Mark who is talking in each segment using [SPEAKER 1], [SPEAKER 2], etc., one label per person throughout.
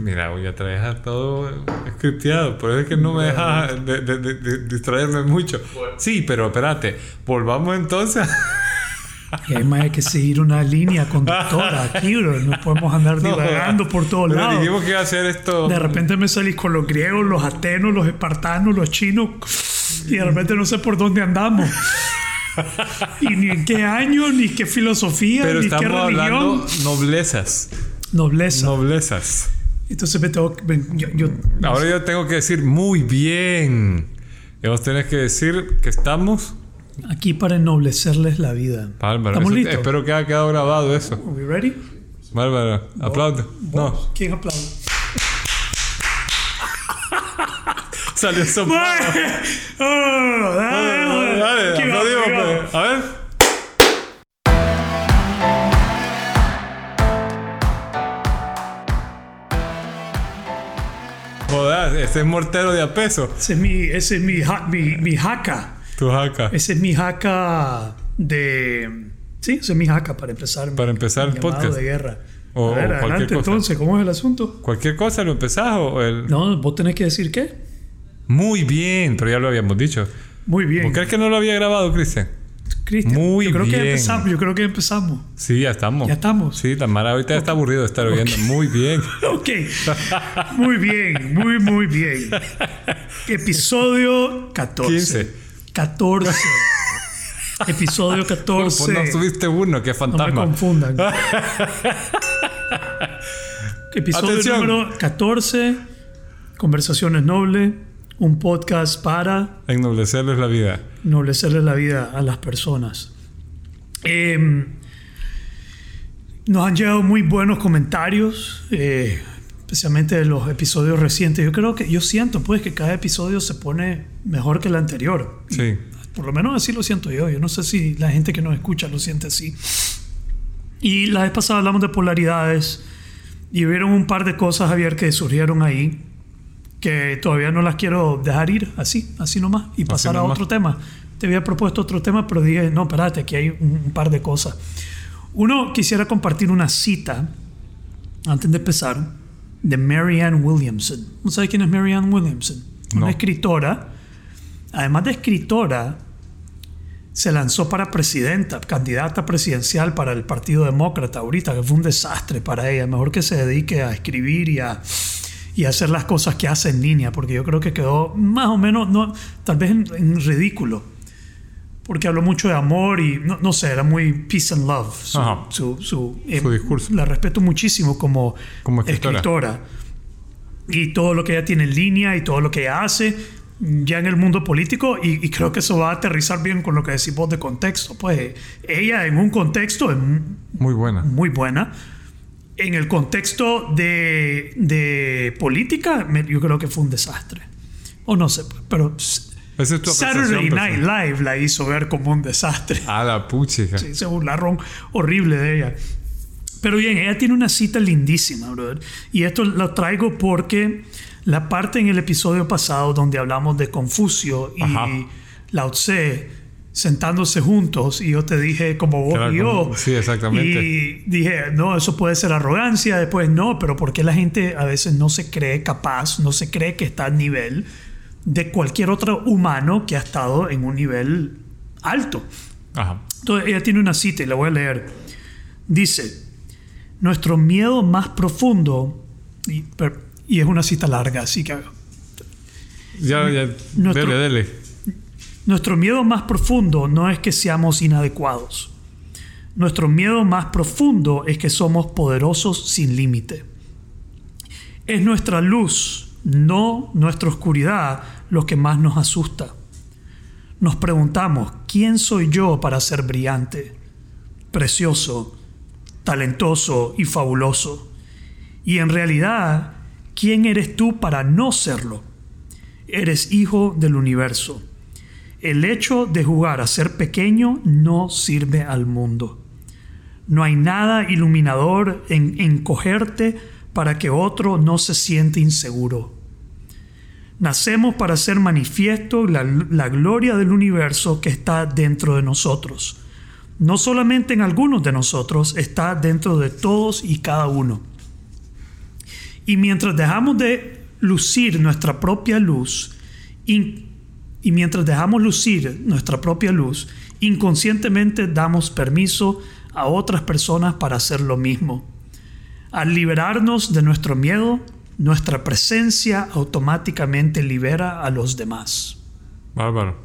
[SPEAKER 1] Mira, ya traes a todo scripteado, por eso es que no me dejas de, de- de- distraerme mucho. Sí, pero espérate, volvamos entonces.
[SPEAKER 2] Y además hay que seguir una línea conductora aquí, bro. No podemos andar divagando por todos lados.
[SPEAKER 1] dijimos que iba a hacer esto.
[SPEAKER 2] De repente me salís con los griegos, los atenos, los espartanos, los chinos. Y de repente no sé por dónde andamos. Y ni en qué año, ni qué filosofía,
[SPEAKER 1] pero
[SPEAKER 2] ni qué
[SPEAKER 1] estamos
[SPEAKER 2] religión.
[SPEAKER 1] hablando noblezas.
[SPEAKER 2] Nobleza.
[SPEAKER 1] Noblezas.
[SPEAKER 2] Entonces me tengo que- ven, yo, yo-
[SPEAKER 1] Ahora yo tengo que decir muy bien. Y vos tenés que decir que estamos.
[SPEAKER 2] aquí para ennoblecerles la vida.
[SPEAKER 1] Bárbaro.
[SPEAKER 2] ¿Estamos listos?
[SPEAKER 1] espero que haya quedado grabado eso.
[SPEAKER 2] Are we ready?
[SPEAKER 1] Bárbaro. Aplaude. No,
[SPEAKER 2] ¿Quién aplaude?
[SPEAKER 1] salió soplado.
[SPEAKER 2] Oh, dale,
[SPEAKER 1] Dale,
[SPEAKER 2] Aquí vamos,
[SPEAKER 1] aplaudimos,
[SPEAKER 2] aquí vamos.
[SPEAKER 1] pues. Ese es mortero de a peso.
[SPEAKER 2] Ese es mi, ese es mi, ja- mi, mi jaca.
[SPEAKER 1] Tu jaca.
[SPEAKER 2] Ese es mi jaca de... Sí, ese es mi jaca para empezar.
[SPEAKER 1] Para empezar el podcast.
[SPEAKER 2] de guerra.
[SPEAKER 1] O-
[SPEAKER 2] A ver,
[SPEAKER 1] o cualquier
[SPEAKER 2] adelante
[SPEAKER 1] cosa.
[SPEAKER 2] entonces, ¿cómo es el asunto?
[SPEAKER 1] ¿Cualquier cosa lo empezás o el...?
[SPEAKER 2] No, vos tenés que decir qué.
[SPEAKER 1] Muy bien, pero ya lo habíamos dicho.
[SPEAKER 2] Muy bien.
[SPEAKER 1] ¿Vos crees que no lo había grabado, Cristian?
[SPEAKER 2] Cristian,
[SPEAKER 1] Muy
[SPEAKER 2] yo creo
[SPEAKER 1] bien.
[SPEAKER 2] que empezamos. Yo creo que empezamos.
[SPEAKER 1] Sí, ya estamos.
[SPEAKER 2] Ya estamos.
[SPEAKER 1] Sí, la Mara ahorita está aburrido de estar oyendo. Muy bien.
[SPEAKER 2] Ok. Muy bien, muy, muy bien. Episodio 14.
[SPEAKER 1] 15.
[SPEAKER 2] 14. Episodio 14.
[SPEAKER 1] Pues no subiste uno, que
[SPEAKER 2] No me
[SPEAKER 1] fantasma.
[SPEAKER 2] confundan. Episodio
[SPEAKER 1] Atención.
[SPEAKER 2] número 14. Conversaciones Nobles. Un podcast para
[SPEAKER 1] Ennoblecerles la vida.
[SPEAKER 2] Ennoblecerle la vida a las personas. Eh, nos han llegado muy buenos comentarios, eh, especialmente de los episodios recientes. Yo creo que, yo siento pues que cada episodio se pone mejor que el anterior.
[SPEAKER 1] Sí.
[SPEAKER 2] Por lo menos así lo siento yo. Yo no sé si la gente que nos escucha lo siente así. Y la vez pasada hablamos de polaridades y hubieron un par de cosas, Javier, que surgieron ahí que todavía no las quiero dejar ir así, así nomás, y pasar a otro tema. Te había propuesto otro tema, pero dije, no, espérate, aquí hay un, un par de cosas. Uno, quisiera compartir una cita, antes de empezar, de Marianne Williamson. ¿No sabes quién es Marianne Williamson?
[SPEAKER 1] No.
[SPEAKER 2] Una escritora. Además de escritora, se lanzó para presidenta, candidata presidencial para el Partido Demócrata ahorita, que fue un desastre para ella. Mejor que se dedique a escribir y a, y a hacer las cosas que hace en línea, porque yo creo que quedó más o menos, no, tal vez en, en ridículo. Porque habló mucho de amor y no, no sé, era muy peace and love. Su, su, su, eh,
[SPEAKER 1] Su discurso.
[SPEAKER 2] La respeto muchísimo como,
[SPEAKER 1] Como escritora.
[SPEAKER 2] escritora. Y todo lo que ella tiene en línea y todo lo que ella hace ya en el mundo político y, y creo que eso va a aterrizar bien con lo que decimos de contexto. Pues ella en un contexto es
[SPEAKER 1] Muy buena.
[SPEAKER 2] muy buena. En el contexto de, de política, yo creo que fue un desastre. O no sé, pues, pero
[SPEAKER 1] Esa es tu
[SPEAKER 2] Saturday Night
[SPEAKER 1] personal.
[SPEAKER 2] Live la hizo ver como un desastre.
[SPEAKER 1] A la puchica.
[SPEAKER 2] Sí, se burlaron horrible de ella. Pero bien, ella tiene una cita lindísima, brother. Y esto lo traigo porque la parte en el episodio pasado donde hablamos de Confucio y
[SPEAKER 1] Ajá.
[SPEAKER 2] Lao Tse sentándose juntos y yo te dije como vos
[SPEAKER 1] Claro,
[SPEAKER 2] y yo.
[SPEAKER 1] como- sí, exactamente.
[SPEAKER 2] Y dije, no, eso puede ser arrogancia, después no, pero porque la gente a veces no se cree capaz, no se cree que está al nivel de cualquier otro humano que ha estado en un nivel alto.
[SPEAKER 1] Ajá.
[SPEAKER 2] Entonces ella tiene una cita y la voy a leer. Dice, nuestro miedo más profundo, y, es una cita larga, así que
[SPEAKER 1] Ya, ya.
[SPEAKER 2] Nuestro-
[SPEAKER 1] Dele, dele.
[SPEAKER 2] nuestro miedo más profundo no es que seamos inadecuados. Nuestro miedo más profundo es que somos poderosos sin límite. Es nuestra luz, no nuestra oscuridad, lo que más nos asusta. Nos preguntamos, ¿quién soy yo para ser brillante, precioso, talentoso y fabuloso? Y en realidad, ¿quién eres tú para no serlo? Eres hijo del universo. El hecho de jugar a ser pequeño no sirve al mundo. No hay nada iluminador en encogerte para que otro no se siente inseguro. Nacemos para hacer manifiesto la, gloria del universo que está dentro de nosotros. No solamente en algunos de nosotros, está dentro de todos y cada uno. Y mientras dejamos de lucir nuestra propia luz, in- y mientras dejamos lucir nuestra propia luz, inconscientemente damos permiso a otras personas para hacer lo mismo. Al liberarnos de nuestro miedo, nuestra presencia automáticamente libera a los demás.
[SPEAKER 1] Bárbaro.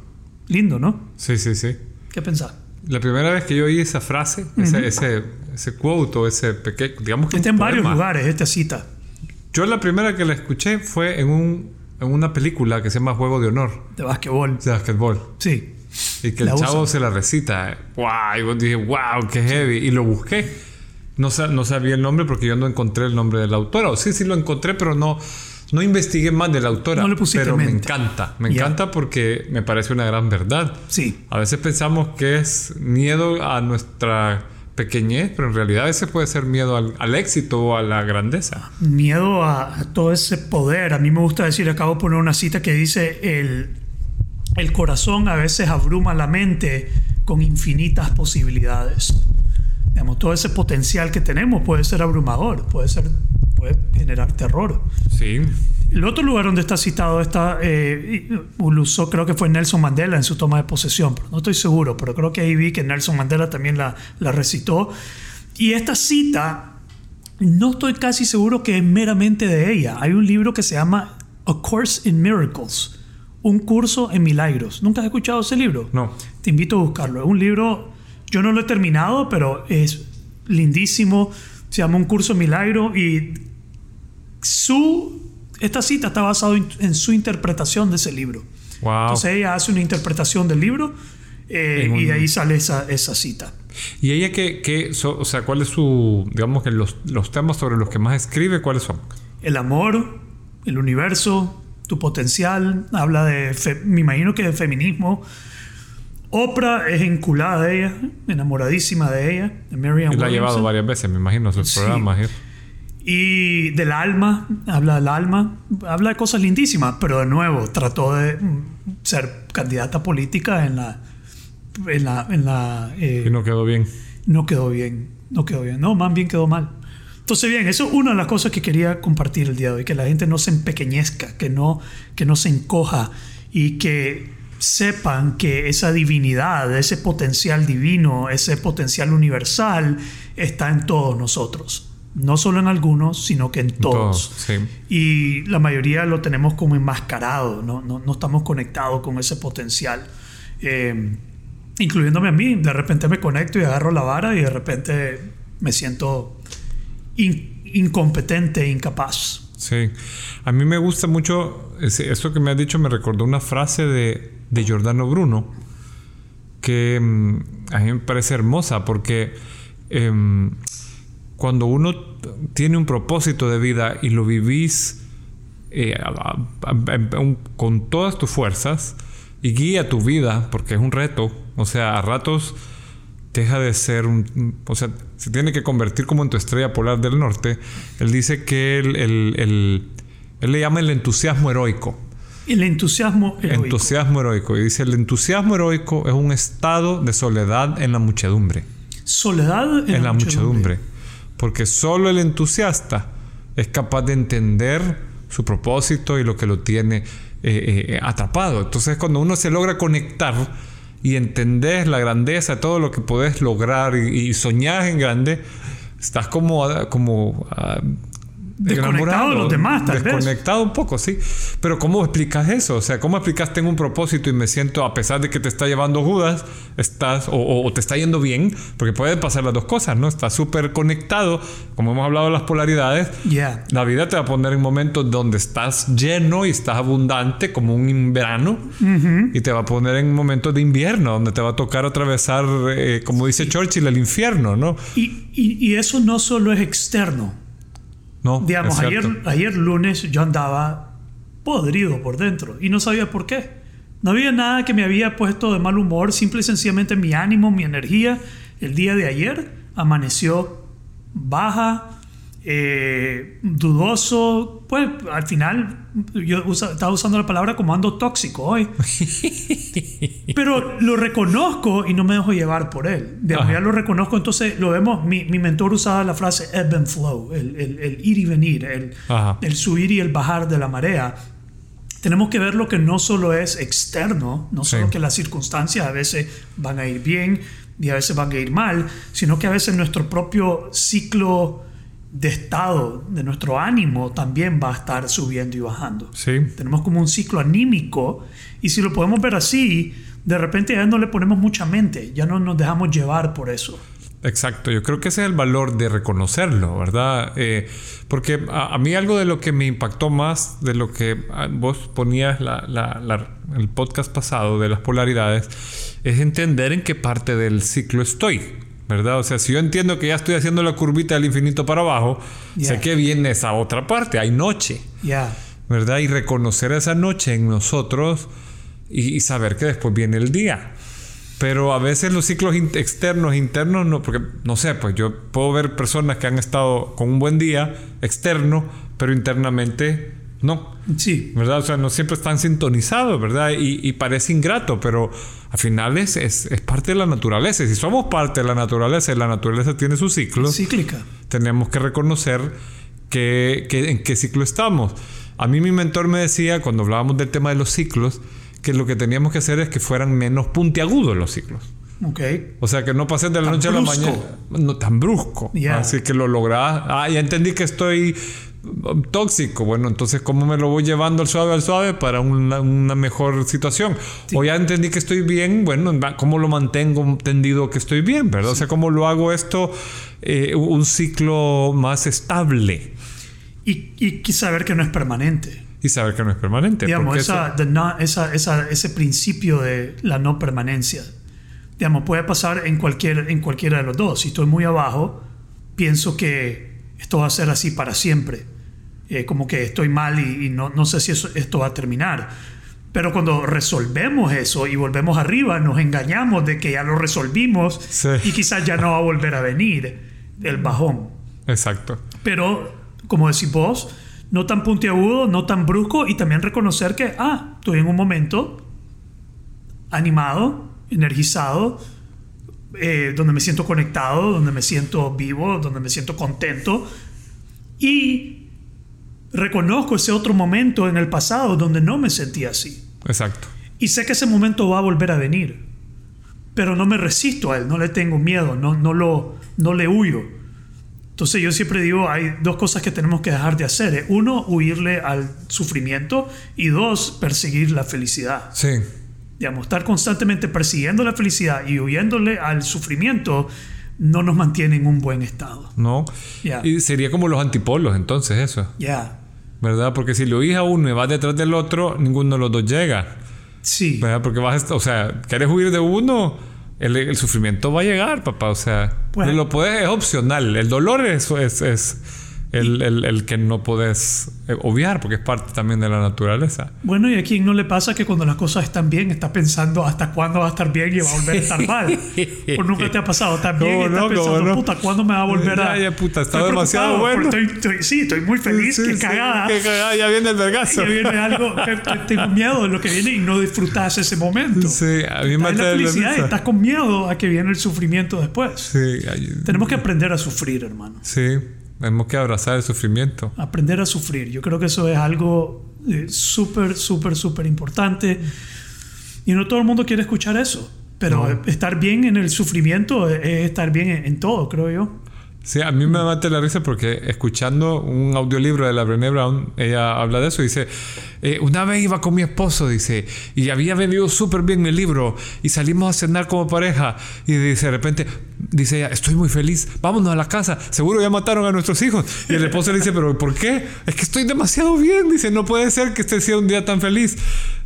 [SPEAKER 2] Lindo, ¿no?
[SPEAKER 1] Sí, sí, sí.
[SPEAKER 2] ¿Qué pensás?
[SPEAKER 1] La primera vez que yo oí esa frase, ese, ese, ese quote o ese pequeño, digamos que
[SPEAKER 2] Está en varios lugares esta cita.
[SPEAKER 1] Yo la primera que la escuché fue en, un, en una película que se llama Juego de Honor
[SPEAKER 2] De basquetbol.
[SPEAKER 1] de basquetbol.
[SPEAKER 2] Sí.
[SPEAKER 1] Y que el chavo
[SPEAKER 2] usa.
[SPEAKER 1] se la recita. ¡Wow! Y yo dije, ¡Wow! ¡Qué heavy! Y lo busqué. No, sa- no sabía el nombre porque yo no encontré el nombre de la autora. O sí, sí lo encontré, pero no, no investigué más de la autora.
[SPEAKER 2] No le pusiste
[SPEAKER 1] pero me encanta. Me encanta porque me parece una gran verdad.
[SPEAKER 2] Sí.
[SPEAKER 1] A veces pensamos que es miedo a nuestra pequeñez, pero en realidad veces puede ser miedo al, al éxito o a la grandeza.
[SPEAKER 2] Miedo a, a todo ese poder. A mí me gusta decir, acabo de poner una cita que dice, el, el corazón a veces abruma la mente con infinitas posibilidades. Digamos, todo ese potencial que tenemos puede ser abrumador, puede, ser, puede generar terror.
[SPEAKER 1] Sí.
[SPEAKER 2] El otro lugar donde está citado está, eh, y- lo usó creo que fue Nelson Mandela en su toma de posesión, pero no estoy seguro, pero creo que ahí vi que Nelson Mandela también la, la recitó. Y esta cita, no estoy casi seguro que es meramente de ella. Hay un libro que se llama A Course in Miracles, un curso en milagros. ¿Nunca has escuchado ese libro?
[SPEAKER 1] No.
[SPEAKER 2] Te invito a buscarlo. Es un libro, yo no lo he terminado, pero es lindísimo. Se llama Un curso milagro y su esta cita está basada en, su interpretación de ese libro.
[SPEAKER 1] Wow.
[SPEAKER 2] Entonces ella hace una interpretación del libro eh,
[SPEAKER 1] un-
[SPEAKER 2] y de ahí sale esa, esa cita.
[SPEAKER 1] ¿Y ella qué, qué so- o sea, cuál es su, digamos que los, los temas sobre los que más escribe, cuáles son?
[SPEAKER 2] El amor, el universo, tu potencial, habla de, fe- me imagino que de feminismo. Oprah es enculada de ella, enamoradísima de ella, de Marianne
[SPEAKER 1] Y la ha llevado varias veces, me imagino, sus
[SPEAKER 2] Sí.
[SPEAKER 1] programas. ¿eh?
[SPEAKER 2] Y del alma, habla del alma, habla de cosas lindísimas, pero de nuevo trató de mm, ser candidata política en la... En la, en la eh,
[SPEAKER 1] Y no quedó bien.
[SPEAKER 2] no quedó bien, no quedó bien, no, más bien quedó mal. Entonces, bien, eso es una de las cosas que quería compartir el día de hoy, que la gente no se empequeñezca, que no, que no se encoja y que sepan que esa divinidad, ese potencial divino, ese potencial universal está en todos nosotros. No solo en algunos, sino que en todos.
[SPEAKER 1] sí.
[SPEAKER 2] Y la mayoría lo tenemos como enmascarado, no, no, no estamos conectados con ese potencial. Eh, incluyéndome a mí, de repente me conecto y agarro la vara y de repente me siento in- incompetente, incapaz.
[SPEAKER 1] Sí. A mí me gusta mucho, eso que me has dicho me recordó una frase de, de Giordano Bruno que mm, a mí me parece hermosa porque em, cuando uno tiene un propósito de vida y lo vivís eh, con todas tus fuerzas y guía tu vida porque es un reto, o sea, a ratos deja de ser un... O sea, se tiene que convertir como en tu estrella polar del norte. Él dice que él le llama el entusiasmo heroico.
[SPEAKER 2] El entusiasmo heroico.
[SPEAKER 1] Entusiasmo heroico. Y dice, el entusiasmo heroico es un estado de soledad en la muchedumbre.
[SPEAKER 2] Soledad en,
[SPEAKER 1] En la muchedumbre. Porque solo el entusiasta es capaz de entender su propósito y lo que lo tiene eh, eh, atrapado. Entonces cuando uno se logra conectar y entendés la grandeza, todo lo que podés lograr y, y soñás en grande, estás como, como ah,
[SPEAKER 2] Desconectado de los demás, tal vez.
[SPEAKER 1] Desconectado un poco, sí. Pero ¿cómo explicas eso? O sea, ¿cómo explicas tengo un propósito y me siento, a pesar de que te está llevando Judas, estás, o, o- o te está yendo bien? Porque pueden pasar las dos cosas, ¿no? Estás súper conectado, como hemos hablado de las polaridades.
[SPEAKER 2] Ya.
[SPEAKER 1] La vida te va a poner en momentos donde estás lleno y estás abundante, como un verano, y te va a poner en momentos de invierno, donde te va a tocar atravesar, eh, como dice Churchill, el infierno, ¿no?
[SPEAKER 2] Y, y- y eso no solo es externo.
[SPEAKER 1] No,
[SPEAKER 2] Digamos, ayer, ayer lunes yo andaba podrido por dentro y no sabía por qué. No había nada que me había puesto de mal humor, simple y sencillamente mi ánimo, mi energía, el día de ayer amaneció baja, eh, dudoso, pues al final yo estaba usando la palabra como ando tóxico hoy. Pero lo reconozco y no me dejo llevar por él. De ya lo reconozco, entonces lo vemos, mi, mi, mentor usaba la frase ebb and flow, el, el, el ir y venir, el, el subir y el bajar de la marea. Tenemos que ver lo que no solo es externo, no solo que las circunstancias a veces van a ir bien y a veces van a ir mal, sino que a veces nuestro propio ciclo de estado, de nuestro ánimo, también va a estar subiendo y bajando.
[SPEAKER 1] Sí.
[SPEAKER 2] Tenemos como un ciclo anímico y si lo podemos ver así, de repente ya no le ponemos mucha mente, ya no nos dejamos llevar por eso.
[SPEAKER 1] Exacto, yo creo que ese es el valor de reconocerlo, ¿verdad? Eh, porque a, mí algo de lo que me impactó más de lo que ah, vos ponías la, el podcast pasado de las polaridades es entender en qué parte del ciclo estoy, ¿verdad? O sea, si yo entiendo que ya estoy haciendo la curvita del infinito para abajo, sé que viene esa otra parte, hay noche, ¿verdad? Y reconocer esa noche en nosotros y, y saber que después viene el día. Pero a veces los ciclos externos, internos, no, porque no sé, pues yo puedo ver personas que han estado con un buen día externo, pero internamente no.
[SPEAKER 2] Sí.
[SPEAKER 1] ¿Verdad? O sea, no siempre están sintonizados, ¿verdad? Y, parece ingrato, pero al final es, es, parte de la naturaleza. Y si somos parte de la naturaleza y la naturaleza tiene su ciclo,
[SPEAKER 2] cíclica,
[SPEAKER 1] tenemos que reconocer que, que, en qué ciclo estamos. A mí mi mentor me decía, cuando hablábamos del tema de los ciclos, que lo que teníamos que hacer es que fueran menos puntiagudos los ciclos.
[SPEAKER 2] Okay.
[SPEAKER 1] O sea, que no pasen de la noche a la mañana. No tan brusco. Así que lo lográs. Ah, ya entendí que estoy tóxico. Bueno, entonces, ¿cómo me lo voy llevando al suave al suave para una, mejor situación? O ya entendí que estoy bien. Bueno, ¿cómo lo mantengo entendido que estoy bien? ¿Verdad? O sea, ¿cómo lo hago esto eh, un ciclo más estable?
[SPEAKER 2] Y, y saber que no es permanente
[SPEAKER 1] y saber que no es permanente.
[SPEAKER 2] Digamos, ese principio de la no permanencia. Digamos, puede pasar en, cualquier, en cualquiera de los dos. Si estoy muy abajo, pienso que esto va a ser así para siempre. Eh, como que estoy mal y, no, no, sé si eso, esto va a terminar. Pero cuando resolvemos eso y volvemos arriba, nos engañamos de que ya lo resolvimos y quizás ya no va a volver a venir el bajón.
[SPEAKER 1] Exacto.
[SPEAKER 2] Pero, como decís vos, no tan puntiagudo, no tan brusco y también reconocer que, ah, estoy en un momento animado, energizado, eh, donde me siento conectado, donde me siento vivo, donde me siento contento y reconozco ese otro momento en el pasado donde no me sentía así.
[SPEAKER 1] Exacto.
[SPEAKER 2] Y sé que ese momento va a volver a venir, pero no me resisto a él, no le tengo miedo, no, no, lo, no le huyo entonces yo siempre digo, hay dos cosas que tenemos que dejar de hacer. ¿eh? Uno, huirle al sufrimiento y dos, perseguir la felicidad.
[SPEAKER 1] Sí.
[SPEAKER 2] Digamos, estar constantemente persiguiendo la felicidad y huyéndole al sufrimiento no nos mantiene en un buen estado.
[SPEAKER 1] No. Y sería como los antipolos entonces eso.
[SPEAKER 2] Ya.
[SPEAKER 1] ¿Verdad? Porque si lo oís a uno y vas detrás del otro, ninguno de los dos llega.
[SPEAKER 2] Sí.
[SPEAKER 1] ¿Verdad? Porque vas, o sea, quieres huir de uno el, sufrimiento va a llegar, papá. O sea, lo puedes, es opcional. El dolor es, es, es el, que no puedes eh, obviar porque es parte también de la naturaleza.
[SPEAKER 2] Bueno, y a quien no le pasa que cuando las cosas están bien está pensando hasta cuándo va a estar bien y va a volver a estar mal. o nunca te ha pasado tan bien y estás pensando, puta, ¿cuándo me va a volver a.
[SPEAKER 1] Ya, ya, puta, está demasiado bueno.
[SPEAKER 2] Estoy, sí, estoy muy feliz, qué cagada.
[SPEAKER 1] Qué cagada, ya viene el vergazo.
[SPEAKER 2] Ya viene algo, tengo miedo de lo que viene y no disfrutas ese momento.
[SPEAKER 1] Sí, a mí me
[SPEAKER 2] la felicidad, estás con miedo a que viene el sufrimiento después.
[SPEAKER 1] Sí.
[SPEAKER 2] Tenemos que aprender a sufrir, hermano.
[SPEAKER 1] Sí. Tenemos que abrazar el sufrimiento.
[SPEAKER 2] Aprender a sufrir. Yo creo que eso es algo eh, súper, súper, súper importante. Y no todo el mundo quiere escuchar eso. Pero estar bien en el sufrimiento es estar bien en todo, creo yo.
[SPEAKER 1] Sí, a mí me mata la risa porque escuchando un audiolibro de la Brené Brown, ella habla de eso. Dice: eh, Una vez iba con mi esposo, dice, y había vendido súper bien el libro, y salimos a cenar como pareja. Y dice: De repente, dice ella: Estoy muy feliz, vámonos a la casa, seguro ya mataron a nuestros hijos. Y el esposo le dice: ¿Pero por qué? Es que estoy demasiado bien. Dice: No puede ser que este sea un día tan feliz.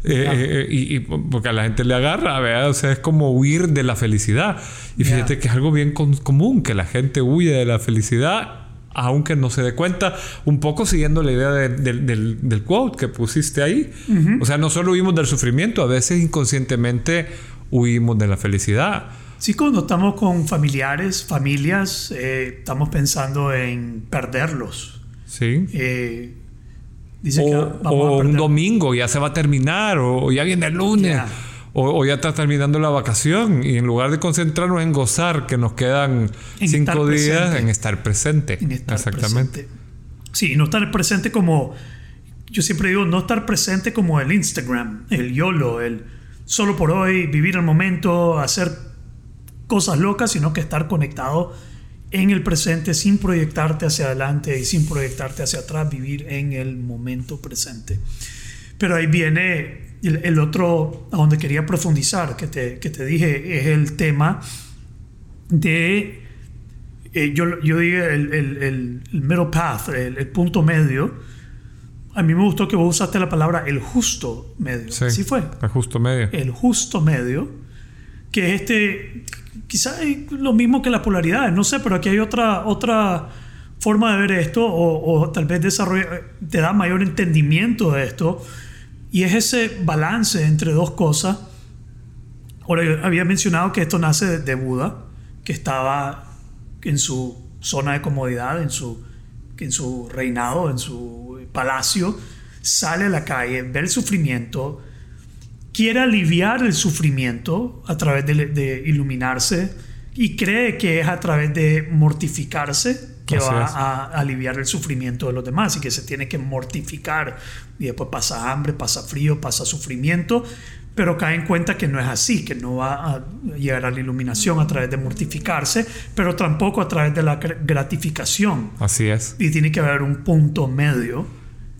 [SPEAKER 1] Eh, eh, y, porque a la gente le agarra, ¿verdad? O sea, es como huir de la felicidad. Y fíjate que es algo bien común, que la gente huye de la felicidad, aunque no se dé cuenta, un poco siguiendo la idea del, del, quote que pusiste ahí. O sea, no solo huimos del sufrimiento, a veces inconscientemente huimos de la felicidad.
[SPEAKER 2] Sí, cuando estamos con familiares, familias, eh, estamos pensando en perderlos.
[SPEAKER 1] Sí.
[SPEAKER 2] Eh,
[SPEAKER 1] dice o, que vamos o un domingo ya se va a terminar, o ya viene el lunes. O, ya está terminando la vacación y en lugar de concentrarnos en gozar, que nos quedan cinco días, en estar presente. Exactamente.
[SPEAKER 2] Sí, no estar presente como, yo siempre digo, no estar presente como el Instagram, el YOLO, el solo por hoy, vivir el momento, hacer cosas locas, sino que estar conectado en el presente sin proyectarte hacia adelante y sin proyectarte hacia atrás, vivir en el momento presente. Pero ahí viene el, otro, a donde quería profundizar, que te, que te dije, es el tema de, eh, yo, yo dije el, el, el middle path, el, punto medio. A mí me gustó que vos usaste la palabra el justo medio. Sí, Así fue.
[SPEAKER 1] El justo medio.
[SPEAKER 2] El justo medio, que es este, quizás es lo mismo que la polaridad, no sé, pero aquí hay otra, otra forma de ver esto, o, o tal vez desarrolla, te da mayor entendimiento de esto y es ese balance entre dos cosas. Ahora, yo había mencionado que esto nace de Buda, que estaba en su zona de comodidad, en su, en su reinado, en su palacio, sale a la calle, ve el sufrimiento, quiere aliviar el sufrimiento a través de, de iluminarse y cree que es a través de mortificarse que va a aliviar el sufrimiento de los demás y que se tiene que mortificar y después pasa hambre, pasa frío, pasa sufrimiento, pero cae en cuenta que no es así, que no va a llegar a la iluminación a través de mortificarse, pero tampoco a través de la gratificación.
[SPEAKER 1] Así es.
[SPEAKER 2] Y tiene que haber un punto medio.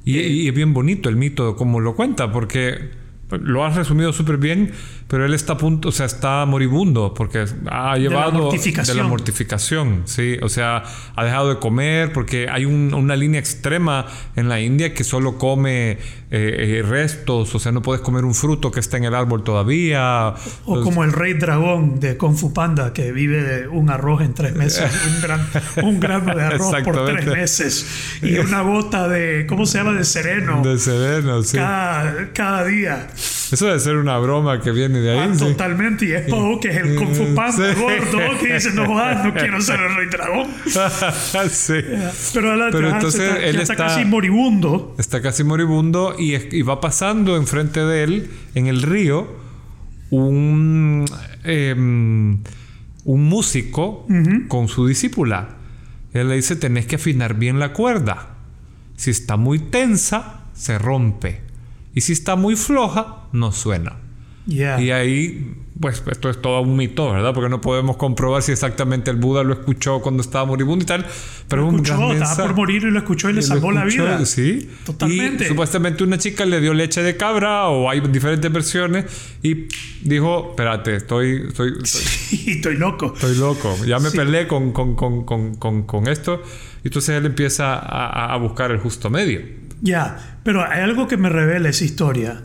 [SPEAKER 1] Y, y es bien bonito el mito como lo cuenta, porque lo has resumido súper bien, pero él está a punto, o sea, está moribundo porque ha llevado de la, mortificación, sí, o sea, ha dejado de comer porque hay una línea extrema en la India que solo come eh, eh, restos, o sea, no puedes comer un fruto que está en el árbol todavía.
[SPEAKER 2] O como el rey dragón de Kung Fu Panda que vive de un arroz en tres meses, un, gran, un grano de arroz por tres meses y una gota de, ¿cómo se llama? De sereno.
[SPEAKER 1] De sereno, sí.
[SPEAKER 2] Cada, cada día.
[SPEAKER 1] Eso debe ser una broma que viene de ahí.
[SPEAKER 2] Ah, totalmente. Y es Poe, que es el Kung Fu Panda gordo, que dice, no no quiero ser el rey dragón.
[SPEAKER 1] sí.
[SPEAKER 2] Pero, Pero entonces él está, casi moribundo.
[SPEAKER 1] Está casi moribundo y, va pasando enfrente de él, en el río, un, em, un músico con su discípula. Él le dice, tenés que afinar bien la cuerda. Si está muy tensa, se rompe. Y si está muy floja, no suena. Y ahí, pues esto es todo un mito, ¿verdad? Porque no podemos comprobar si exactamente el Buda lo escuchó cuando estaba moribundo y tal. Pero
[SPEAKER 2] lo escuchó, estaba por morir y lo escuchó y le salvó la vida.
[SPEAKER 1] Sí. Totalmente. Y supuestamente una chica le dio leche de cabra o hay diferentes versiones y dijo, espérate, estoy... Estoy,
[SPEAKER 2] estoy, estoy loco.
[SPEAKER 1] Estoy loco. Ya me peleé con, con, con, con, con esto. Y entonces él empieza a, a buscar el justo medio.
[SPEAKER 2] Ya, pero hay algo que me revela esa historia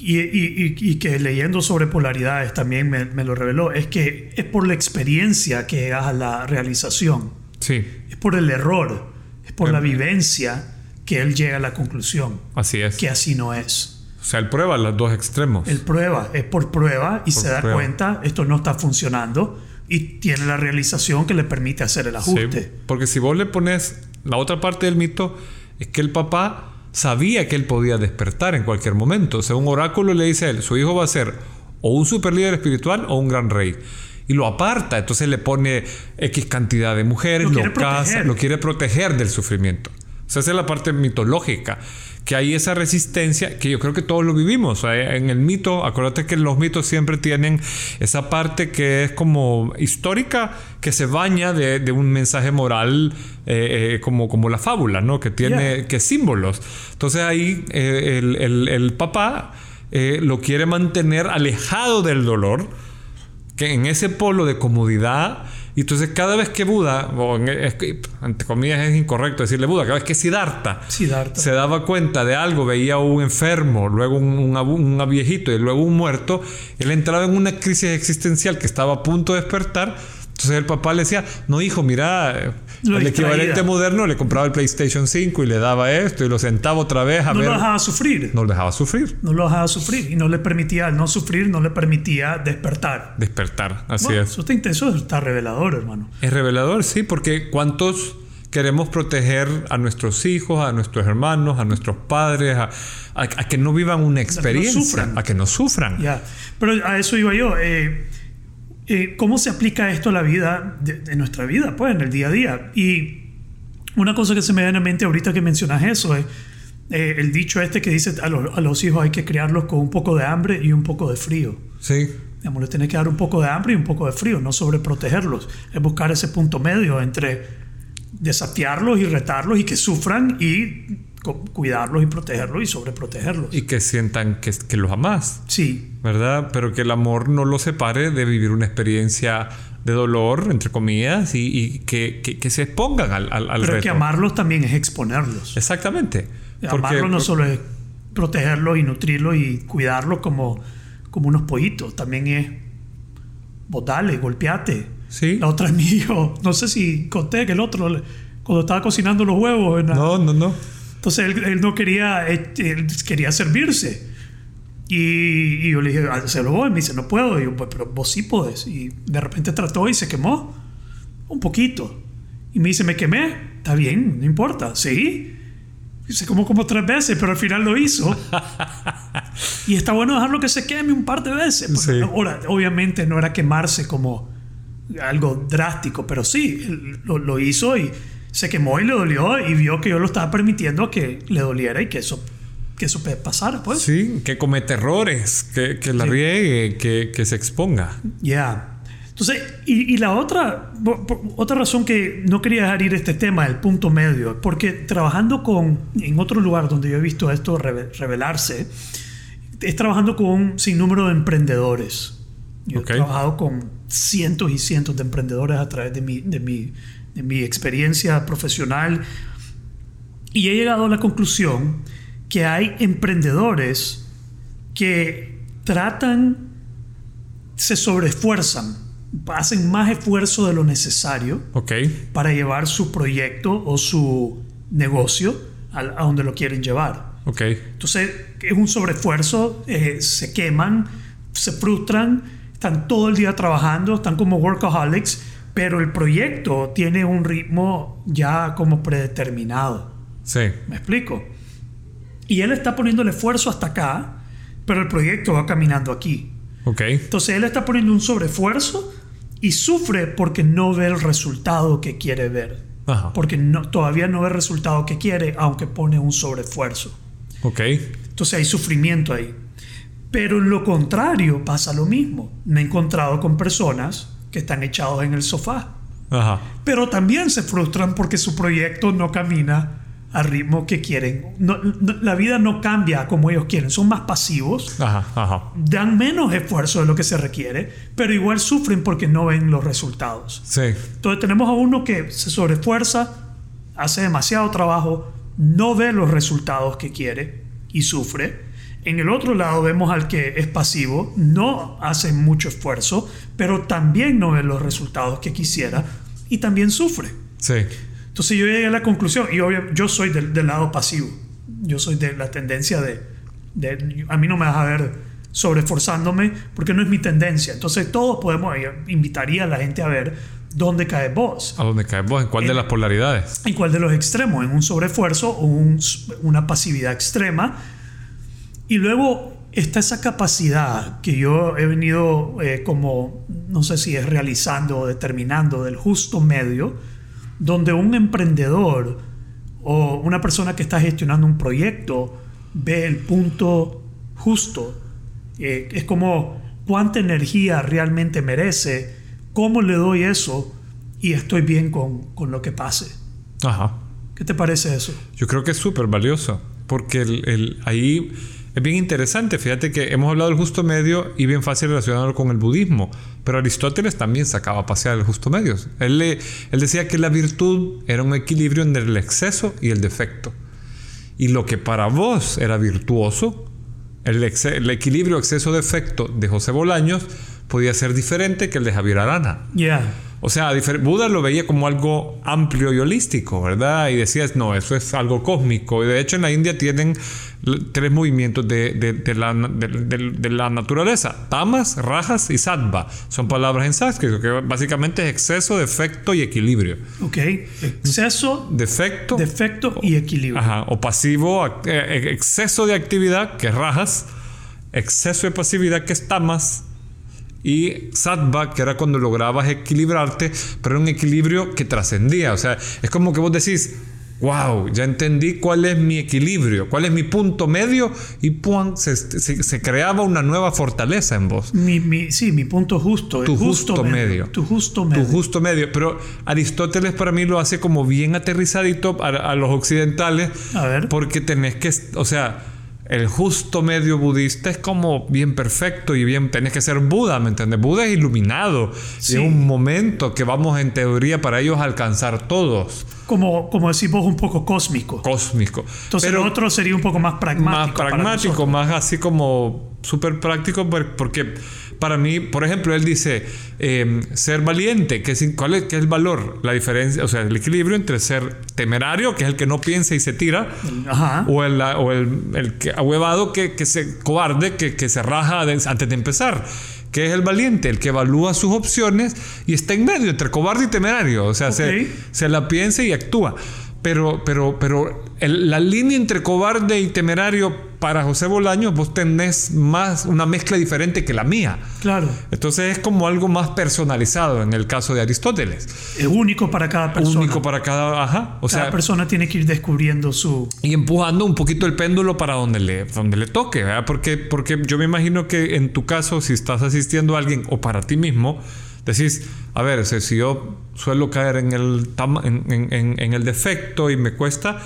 [SPEAKER 2] y, que leyendo sobre polaridades también me, lo reveló, es que es por la experiencia que llegas a la realización.
[SPEAKER 1] Sí.
[SPEAKER 2] Es por el error, es por la vivencia que él llega a la conclusión.
[SPEAKER 1] Así es.
[SPEAKER 2] Que así no es.
[SPEAKER 1] O sea, él prueba los dos extremos.
[SPEAKER 2] Él prueba, es por prueba y se da cuenta, esto no está funcionando y tiene la realización que le permite hacer el ajuste. Sí,
[SPEAKER 1] porque si vos le pones la otra parte del mito, es que el papá sabía que él podía despertar en cualquier momento. O sea, un oráculo le dice a él, su hijo va a ser o un super líder espiritual o un gran rey. Y lo aparta, entonces le pone X cantidad de mujeres, lo, casa, lo quiere proteger del sufrimiento. O sea, esa es la parte mitológica que hay esa resistencia que yo creo que todos lo vivimos. En el mito, acuérdate que los mitos siempre tienen esa parte que es como histórica, que se baña de, un mensaje moral eh, eh, como, como la fábula, ¿no? Que tiene que símbolos. Entonces ahí eh, el, el, papá lo quiere mantener alejado del dolor, que en ese polo de comodidad y entonces cada vez que Buda, o entre comillas es incorrecto decirle Buda, cada vez que Siddhartha, se daba cuenta de algo, veía un enfermo, luego un, un, viejito y luego un muerto, él entraba en una crisis existencial que estaba a punto de despertar, Entonces el papá le decía, no hijo, mira,
[SPEAKER 2] Lo
[SPEAKER 1] el
[SPEAKER 2] distraía.
[SPEAKER 1] equivalente moderno le compraba el PlayStation 5 y le daba esto y lo sentaba otra vez a
[SPEAKER 2] No
[SPEAKER 1] ver.
[SPEAKER 2] lo dejaba sufrir.
[SPEAKER 1] no lo dejaba sufrir,
[SPEAKER 2] No lo dejaba sufrir. Y no le permitía, al no sufrir, no le permitía despertar.
[SPEAKER 1] despertar. Así
[SPEAKER 2] Bueno,
[SPEAKER 1] es.
[SPEAKER 2] Eso está intenso, está revelador, hermano.
[SPEAKER 1] Es revelador, sí, porque ¿cuántos queremos proteger a nuestros hijos, a nuestros hermanos, a nuestros padres, a, a- a que no vivan una experiencia,
[SPEAKER 2] sufran.
[SPEAKER 1] a que no sufran?
[SPEAKER 2] Ya. Pero a eso iba yo. eh, eh, ¿Cómo se aplica esto a la vida, de, de nuestra vida, pues, en el día a día? Y una cosa que se me viene a la mente ahorita que mencionas eso es eh, el dicho este que dice a, los- a los hijos hay que criarlos con un poco de hambre y un poco de frío.
[SPEAKER 1] Sí,
[SPEAKER 2] Digamos, les tenés que dar un poco de hambre y un poco de frío, no sobreprotegerlos. Es buscar ese punto medio entre desafiarlos y retarlos y que sufran y cuidarlos y protegerlos y sobreprotegerlos.
[SPEAKER 1] y que sientan que, que los amas,
[SPEAKER 2] Sí,
[SPEAKER 1] ¿verdad? Pero que el amor no los separe de vivir una experiencia de dolor, entre comillas, y, y que, que- que se expongan al, al, al
[SPEAKER 2] pero
[SPEAKER 1] reto.
[SPEAKER 2] que amarlos también es exponerlos.
[SPEAKER 1] Exactamente.
[SPEAKER 2] Amarlos no solo es protegerlos y nutrirlos y cuidarlos como, como unos pollitos, también es botale, golpeate.
[SPEAKER 1] Sí.
[SPEAKER 2] La otra es mi hijo. No sé si conté que el otro, cuando estaba cocinando los huevos, en la-
[SPEAKER 1] No, no, no.
[SPEAKER 2] Entonces él, él no quería, él, quería servirse. Y, y yo le dije, hazlo vos. Y me dice, no puedo. Y yo, "Pues, pero vos sí podés. Y de repente trató y se quemó. Un poquito. Y me dice, me quemé. Está bien, no importa. Sí. Y se quemó como tres veces, pero al final lo hizo. y está bueno dejarlo que se queme un par de veces.
[SPEAKER 1] Sí.
[SPEAKER 2] Ahora, obviamente no era quemarse como algo drástico, pero sí, lo, lo hizo y se quemó y le dolió y vio que yo lo estaba permitiendo que le doliera y que eso, que eso pasara, pues.
[SPEAKER 1] Sí, que comete errores, que, que la
[SPEAKER 2] Sí.
[SPEAKER 1] riegue, que, que se exponga.
[SPEAKER 2] Ya. Entonces, y, y la otra, otra razón que no quería dejar ir este tema, el punto medio, porque trabajando con, en otro lugar donde yo he visto esto reve- revelarse, es trabajando con un sinnúmero de emprendedores. Yo he trabajado con cientos y cientos de emprendedores a través de mi, de mi, de mi experiencia profesional y he llegado a la conclusión que hay emprendedores que tratan, se sobreesfuerzan, hacen más esfuerzo de lo necesario para llevar su proyecto o su negocio a, a donde lo quieren llevar. Entonces es un sobreesfuerzo, eh, se queman, se frustran, están todo el día trabajando, están como workaholics, pero el proyecto tiene un ritmo ya como predeterminado.
[SPEAKER 1] Sí,
[SPEAKER 2] ¿Me explico? Y él está poniendo el esfuerzo hasta acá, pero el proyecto va caminando aquí.
[SPEAKER 1] ok.
[SPEAKER 2] Entonces él está poniendo un sobreesfuerzo y sufre porque no ve el resultado que quiere ver.
[SPEAKER 1] Ajá.
[SPEAKER 2] Porque no, todavía no ve el resultado que quiere, aunque pone un sobreesfuerzo.
[SPEAKER 1] Ok,
[SPEAKER 2] Entonces hay sufrimiento ahí. Pero en lo contrario pasa lo mismo. Me he encontrado con personas que están echados en el sofá,
[SPEAKER 1] ajá.
[SPEAKER 2] pero también se frustran porque su proyecto no camina al ritmo que quieren. No- no- la vida no cambia como ellos quieren, son más pasivos,
[SPEAKER 1] Ajá, ajá.
[SPEAKER 2] dan menos esfuerzo de lo que se requiere, pero igual sufren porque no ven los resultados.
[SPEAKER 1] Sí,
[SPEAKER 2] Entonces tenemos a uno que se sobreesfuerza, hace demasiado trabajo, no ve los resultados que quiere y sufre. En el otro lado vemos al que es pasivo, no hace mucho esfuerzo, pero también no ve los resultados que quisiera y también sufre.
[SPEAKER 1] sí.
[SPEAKER 2] Entonces yo llegué a la conclusión, y obvio, yo soy del, del lado pasivo, yo soy de la tendencia de, de- a mí no me vas a ver sobreesforzándome porque no es mi tendencia. Entonces todos podemos, yo invitaría a la gente a ver dónde cae vos.
[SPEAKER 1] ¿A dónde caes vos? ¿En cuál de las polaridades?
[SPEAKER 2] ¿En cuál de los extremos? ¿En un sobreesfuerzo o un- una pasividad extrema? Y luego está esa capacidad que yo he venido eh, como, no sé si es realizando o determinando del justo medio, donde un emprendedor o una persona que está gestionando un proyecto ve el punto justo. Eh, es como cuánta energía realmente merece, cómo le doy eso y estoy bien con, con lo que pase.
[SPEAKER 1] Ajá.
[SPEAKER 2] ¿Qué te parece eso?
[SPEAKER 1] Yo creo que es súper valioso, porque el, el- ahí es bien interesante. Fíjate que hemos hablado del justo medio y bien fácil relacionarlo con el budismo, pero Aristóteles también sacaba a pasear el justo medio. Él, le- él decía que la virtud era un equilibrio entre el exceso y el defecto. Y lo que para vos era virtuoso, el, exce- el equilibrio exceso-defecto de José Bolaños, podía ser diferente que el de Javier Arana.
[SPEAKER 2] Yeah.
[SPEAKER 1] O sea, Buda lo veía como algo amplio y holístico, ¿verdad? Y decías, no, eso es algo cósmico. Y de hecho en la India tienen tres movimientos de, de- de la, de- naturaleza. Tamas, rajas y sattva. Son palabras en sánscrito, que básicamente es exceso, defecto y equilibrio.
[SPEAKER 2] Ok. Exceso,
[SPEAKER 1] Defecto
[SPEAKER 2] defecto y equilibrio.
[SPEAKER 1] Ajá, o pasivo, eh, exceso de actividad, que es rajas, exceso de pasividad, que es tamas, y sattva, que era cuando lograbas equilibrarte, pero era un equilibrio que trascendía. O sea, es como que vos decís, wow, ya entendí cuál es mi equilibrio, cuál es mi punto medio, y ¡pum! Se, se- se creaba una nueva fortaleza en vos.
[SPEAKER 2] Mi, mi- sí, mi punto justo.
[SPEAKER 1] Tu justo medio.
[SPEAKER 2] Tu justo medio.
[SPEAKER 1] Tu justo medio. Pero Aristóteles para mí lo hace como bien aterrizadito a, a los occidentales.
[SPEAKER 2] A ver.
[SPEAKER 1] Porque tenés que, o sea, el justo medio budista es como bien perfecto y bien, tenés que ser Buda, ¿me entiendes? Buda es iluminado.
[SPEAKER 2] Sí.
[SPEAKER 1] Y es un momento que vamos en teoría para ellos a alcanzar todos.
[SPEAKER 2] Como, como decís vos, un poco cósmico.
[SPEAKER 1] Cósmico.
[SPEAKER 2] Entonces
[SPEAKER 1] Pero
[SPEAKER 2] lo otro sería un poco más pragmático.
[SPEAKER 1] más pragmático, más así como súper práctico, por- porque para mí, por ejemplo, él dice eh, ser valiente, que es, ¿cuál es, qué es el valor? La diferencia, o sea, el equilibrio entre ser temerario, que es el que no piensa y se tira,
[SPEAKER 2] Ajá.
[SPEAKER 1] o el, o el, el que ahuevado que, que se cobarde, que, que se raja de- antes de empezar. Que es el valiente, el que evalúa sus opciones y está en medio entre cobarde y temerario. O sea, se,
[SPEAKER 2] Ok.
[SPEAKER 1] se la piensa y actúa. Pero, pero, pero el- la línea entre cobarde y temerario para José Bolaños, vos tenés más una mezcla diferente que la mía.
[SPEAKER 2] Claro.
[SPEAKER 1] Entonces es como algo más personalizado en el caso de Aristóteles.
[SPEAKER 2] Es único para cada persona.
[SPEAKER 1] Único para cada. Ajá. O
[SPEAKER 2] cada
[SPEAKER 1] sea,
[SPEAKER 2] persona tiene que ir descubriendo su.
[SPEAKER 1] y empujando un poquito el péndulo para donde le, donde le toque, ¿verdad? Porque, porque yo me imagino que en tu caso, si estás asistiendo a alguien o para ti mismo, decís, a ver, si si yo suelo caer en el, en- en- en el defecto y me cuesta,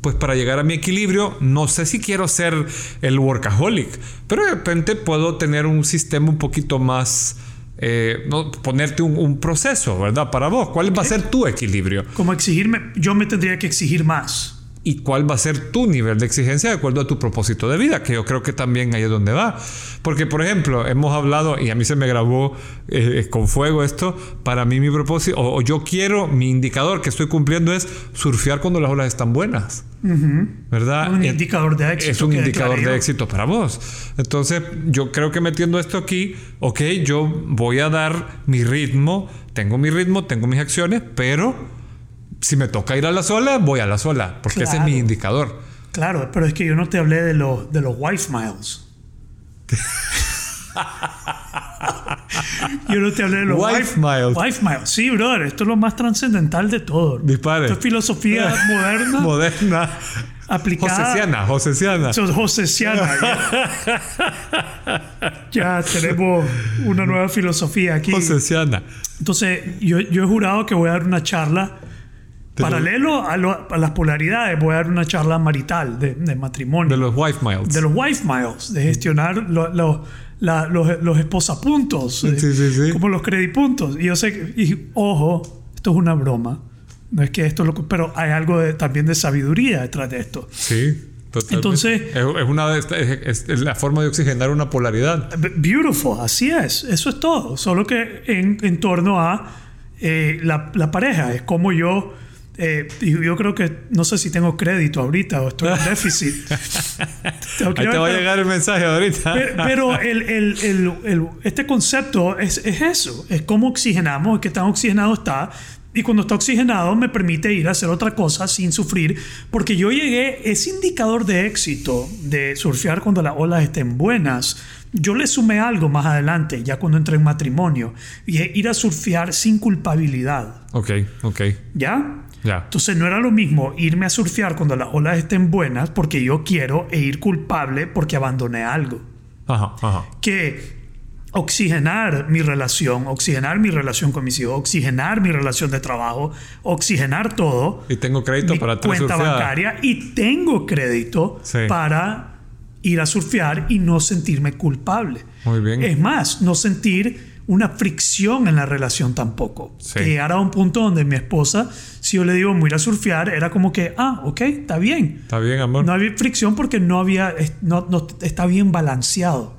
[SPEAKER 1] pues para llegar a mi equilibrio, no sé si quiero ser el workaholic, pero de repente puedo tener un sistema un poquito más... eh, no, ponerte un, un proceso, ¿verdad? Para vos, ¿cuál va a ser tu equilibrio?
[SPEAKER 2] Como exigirme. Yo me tendría que exigir más.
[SPEAKER 1] Y cuál va a ser tu nivel de exigencia de acuerdo a tu propósito de vida, que yo creo que también ahí es donde va. Porque, por ejemplo, hemos hablado, y a mí se me grabó eh, con fuego esto, para mí mi propósito, o, o yo quiero, mi indicador que estoy cumpliendo es surfear cuando las olas están buenas. ¿Verdad?
[SPEAKER 2] Un
[SPEAKER 1] Eh,
[SPEAKER 2] indicador de éxito.
[SPEAKER 1] es un indicador
[SPEAKER 2] declaré
[SPEAKER 1] de éxito para vos. Entonces, yo creo que metiendo esto aquí, ok, yo voy a dar mi ritmo, tengo mi ritmo, tengo mis acciones, pero si me toca ir a la sola, voy a la sola, porque ese es mi indicador.
[SPEAKER 2] Claro, pero es que yo no te hablé de los, de los wife miles. yo no te hablé de los
[SPEAKER 1] Wife miles.
[SPEAKER 2] Wife miles. Sí, brother, esto es lo más trascendental de todo.
[SPEAKER 1] Dispare.
[SPEAKER 2] Esto es filosofía moderna
[SPEAKER 1] Moderna.
[SPEAKER 2] aplicada.
[SPEAKER 1] Joseciana, Joseciana.
[SPEAKER 2] Sos josesiana. ya. Ya tenemos una nueva filosofía aquí.
[SPEAKER 1] Joseciana.
[SPEAKER 2] Entonces, yo, yo he jurado que voy a dar una charla paralelo a, lo- a las polaridades. Voy a dar una charla marital de, de matrimonio.
[SPEAKER 1] De los wife miles.
[SPEAKER 2] de los wife miles, de gestionar lo- lo- la- los, los esposapuntos,
[SPEAKER 1] Sí, sí, sí.
[SPEAKER 2] como los credipuntos. Y yo sé, que- y ojo, esto es una broma. No es que esto es lo que- pero hay algo de- también de sabiduría detrás de esto.
[SPEAKER 1] Sí, totalmente.
[SPEAKER 2] Entonces-
[SPEAKER 1] Es, es una es, es- la forma de oxigenar una polaridad.
[SPEAKER 2] Beautiful, así es, eso es todo. Solo que en, en torno a eh, la, la pareja, es como yo, eh, y yo creo que, no sé si tengo crédito ahorita o estoy en déficit.
[SPEAKER 1] Ahí te va a llegar el mensaje ahorita.
[SPEAKER 2] Pero, el- el- el- este concepto es, es eso, es cómo oxigenamos, qué tan oxigenado está. Y cuando está oxigenado me permite ir a hacer otra cosa sin sufrir, porque yo llegué, ese indicador de éxito de surfear cuando las olas estén buenas, yo le sumé algo más adelante, ya cuando entré en matrimonio, y es ir a surfear sin culpabilidad.
[SPEAKER 1] ok, ok.
[SPEAKER 2] ¿Ya?
[SPEAKER 1] Ya.
[SPEAKER 2] Entonces no era lo mismo irme a surfear cuando las olas estén buenas porque yo quiero e ir culpable porque abandoné algo
[SPEAKER 1] Ajá, ajá.
[SPEAKER 2] que oxigenar mi relación, oxigenar mi relación con mis hijos, oxigenar mi relación de trabajo, oxigenar todo,
[SPEAKER 1] Y tengo crédito
[SPEAKER 2] mi
[SPEAKER 1] para tres
[SPEAKER 2] cuenta
[SPEAKER 1] surfeadas.
[SPEAKER 2] bancaria y tengo crédito
[SPEAKER 1] Sí.
[SPEAKER 2] para ir a surfear y no sentirme culpable.
[SPEAKER 1] Muy bien.
[SPEAKER 2] Es más, no sentir una fricción en la relación tampoco.
[SPEAKER 1] Sí.
[SPEAKER 2] Que llegar a un punto donde mi esposa, si yo le digo voy a a surfear, era como que, ah, ok, está bien.
[SPEAKER 1] Está bien, amor.
[SPEAKER 2] No había fricción porque no había, no, no- está bien balanceado.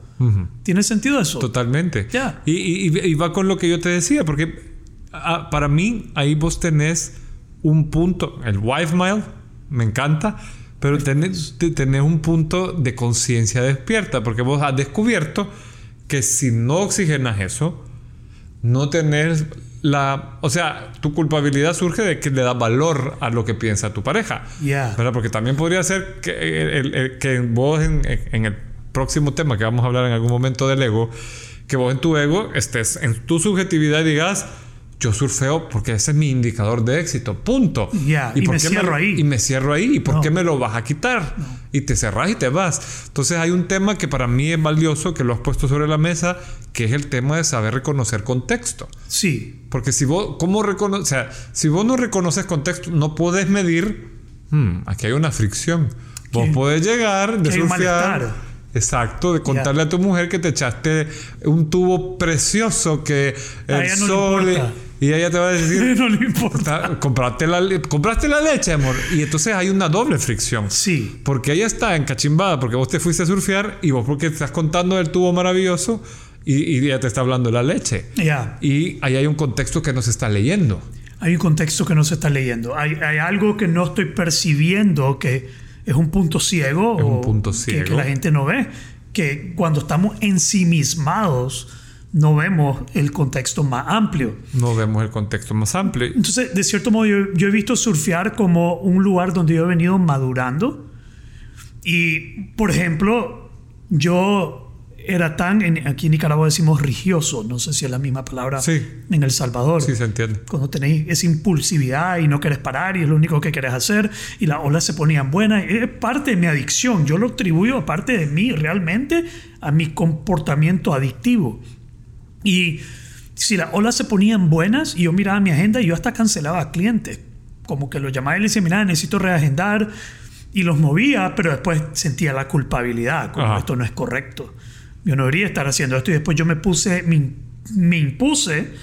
[SPEAKER 2] ¿Tiene sentido eso?
[SPEAKER 1] Totalmente.
[SPEAKER 2] Ya.
[SPEAKER 1] Y, y- y va con lo que yo te decía, porque ah, para mí ahí vos tenés un punto, el wife mile, me encanta, pero tenés, te- tenés un punto de conciencia despierta, porque vos has descubierto que si no oxigenas eso, no tenés la... O sea, tu culpabilidad surge de que le das valor a lo que piensa tu pareja.
[SPEAKER 2] Ya.
[SPEAKER 1] ¿Verdad? Porque también podría ser que, el- el- que vos en, en el próximo tema que vamos a hablar en algún momento del ego, que vos en tu ego estés en tu subjetividad y digas, yo surfeo porque ese es mi indicador de éxito, punto.
[SPEAKER 2] Ya, y
[SPEAKER 1] por
[SPEAKER 2] me
[SPEAKER 1] qué
[SPEAKER 2] cierro
[SPEAKER 1] lo-
[SPEAKER 2] ahí.
[SPEAKER 1] Y me cierro ahí. ¿Y por
[SPEAKER 2] No.
[SPEAKER 1] qué me lo vas a quitar? Y te cerras y te vas. Entonces hay un tema que para mí es valioso, que lo has puesto sobre la mesa, que es el tema de saber reconocer contexto.
[SPEAKER 2] Sí.
[SPEAKER 1] Porque si vos, ¿cómo recono- o sea, si vos no reconoces contexto, no puedes medir, "Hmm, aquí hay una fricción. Vos podés llegar de surfear. Exacto, de contarle a tu mujer que te echaste un tubo precioso que
[SPEAKER 2] A
[SPEAKER 1] el
[SPEAKER 2] no
[SPEAKER 1] sol. Y ella te va a decir
[SPEAKER 2] no le importa.
[SPEAKER 1] "Ta- compraste la, compraste la leche, amor. Y entonces hay una doble fricción.
[SPEAKER 2] Sí.
[SPEAKER 1] Porque ella está encachimbada porque vos te fuiste a surfear y vos porque estás contando del tubo maravilloso y, y ella te está hablando de la leche.
[SPEAKER 2] Ya.
[SPEAKER 1] Y ahí hay un contexto que no se está leyendo.
[SPEAKER 2] Hay un contexto que no se está leyendo. Hay, hay algo que no estoy percibiendo que es un punto ciego.
[SPEAKER 1] Es un punto
[SPEAKER 2] que-
[SPEAKER 1] ciego.
[SPEAKER 2] Que, la gente no ve. Que cuando estamos ensimismados no vemos el contexto más amplio.
[SPEAKER 1] No vemos el contexto más amplio.
[SPEAKER 2] Entonces, de cierto modo, yo, yo he visto surfear como un lugar donde yo he venido madurando. Y, por ejemplo, yo era tan, en- aquí en Nicaragua decimos religioso, no sé si es la misma palabra
[SPEAKER 1] Sí.
[SPEAKER 2] en El Salvador.
[SPEAKER 1] Sí, se entiende.
[SPEAKER 2] Cuando tenéis esa impulsividad y no querés parar y es lo único que querés hacer y las olas se ponían buenas, es parte de mi adicción. Yo lo atribuyo a parte de mí realmente a mi comportamiento adictivo. Y si las olas se ponían buenas y yo miraba mi agenda y yo hasta cancelaba a clientes. Como que los llamaba y le decía, mira, necesito reagendar. Y los movía, pero después sentía la culpabilidad, como
[SPEAKER 1] Ajá.
[SPEAKER 2] esto no es correcto. Yo no debería estar haciendo esto. Y después yo me puse, me, me impuse,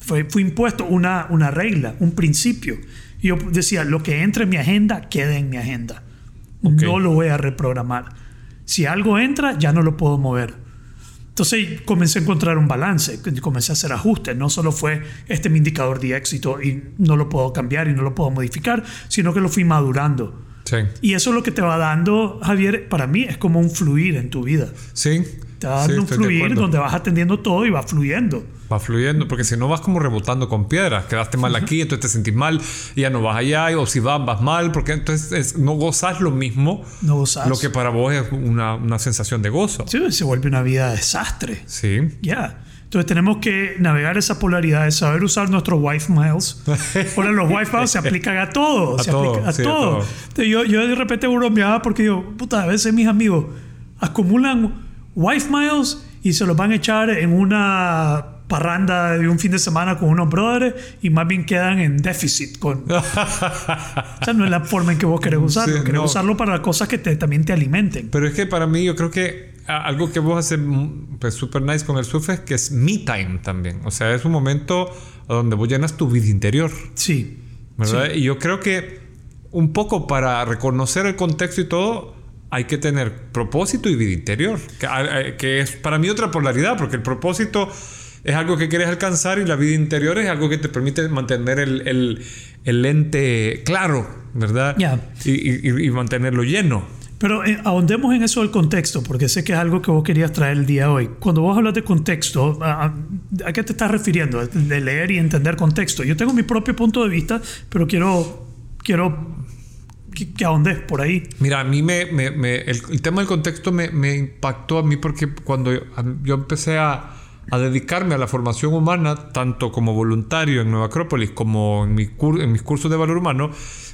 [SPEAKER 2] fue, fue impuesto una, una regla, un principio. Y yo decía, lo que entre en mi agenda, quede en mi agenda. No lo voy a reprogramar. Si algo entra, ya no lo puedo mover. Entonces comencé a encontrar un balance, comencé a hacer ajustes. No solo fue este mi indicador de éxito y no lo puedo cambiar y no lo puedo modificar, sino que lo fui madurando.
[SPEAKER 1] Sí.
[SPEAKER 2] Y eso es lo que te va dando, Javier, para mí es como un fluir en tu vida.
[SPEAKER 1] Sí.
[SPEAKER 2] Te va
[SPEAKER 1] Sí,
[SPEAKER 2] dando un
[SPEAKER 1] estoy de
[SPEAKER 2] fluir donde vas atendiendo todo y va fluyendo.
[SPEAKER 1] Va fluyendo, porque si no vas como rebotando con piedras. Quedaste mal aquí, entonces te sentís mal y ya no vas allá, o si vas, vas mal, porque entonces es- no gozas lo mismo,
[SPEAKER 2] No gozas.
[SPEAKER 1] lo que para vos es una, una sensación de gozo.
[SPEAKER 2] Sí, se vuelve una vida de desastre.
[SPEAKER 1] Sí.
[SPEAKER 2] Ya. Entonces tenemos que navegar esa polaridad de saber usar nuestros wife miles. Ahora los wife miles se aplican a todo.
[SPEAKER 1] A
[SPEAKER 2] se
[SPEAKER 1] todo,
[SPEAKER 2] aplica a
[SPEAKER 1] sí, a
[SPEAKER 2] todo.
[SPEAKER 1] todo.
[SPEAKER 2] Entonces, yo, yo de repente bromeaba porque digo, puta, a veces mis amigos acumulan wife miles y se los van a echar en una parranda de un fin de semana con unos brothers y más bien quedan en déficit con... o sea, no es la forma en que vos querés usarlo.
[SPEAKER 1] Sí,
[SPEAKER 2] querés
[SPEAKER 1] no.
[SPEAKER 2] usarlo para cosas que te- también te alimenten.
[SPEAKER 1] Pero es que para mí yo creo que algo que vos haces mm, pues super nice con el surf es que es me time también. O sea, es un momento a donde vos llenas tu vida interior.
[SPEAKER 2] Sí.
[SPEAKER 1] ¿Verdad? Y yo creo que un poco para reconocer el contexto y todo, hay que tener propósito y vida interior. Que, a- a- que es para mí otra polaridad, porque el propósito es algo que quieres alcanzar y la vida interior es algo que te permite mantener el, el, el lente claro, ¿verdad?
[SPEAKER 2] Ya.
[SPEAKER 1] Y, y- y mantenerlo lleno.
[SPEAKER 2] Pero eh, ahondemos en eso del contexto, porque sé que es algo que vos querías traer el día de hoy. Cuando vos hablas de contexto, ¿a, a- ¿a qué te estás refiriendo? De leer y entender contexto. Yo tengo mi propio punto de vista, pero quiero, quiero que, que ahondes por ahí.
[SPEAKER 1] Mira, a mí me, me- me- el, tema del contexto me, me impactó a mí porque cuando yo, empecé a, a dedicarme a la formación humana, tanto como voluntario en Nueva Acrópolis como en, mi cur- en mis cursos de valor humano,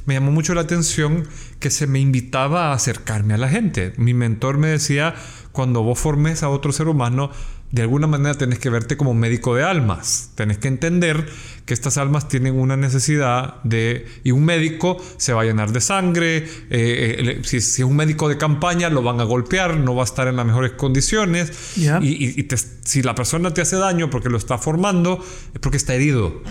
[SPEAKER 1] me llamó mucho la atención que se me invitaba a acercarme a la gente. Mi mentor me decía, cuando vos formes a otro ser humano, de alguna manera tenés que verte como médico de almas. Tenés que entender que estas almas tienen una necesidad de... Y un médico se va a llenar de sangre. eh, eh, si, si es un médico de campaña, lo van a golpear, no va a estar en las mejores condiciones. Y, y- y te- si la persona te hace daño porque lo está formando, es porque está herido.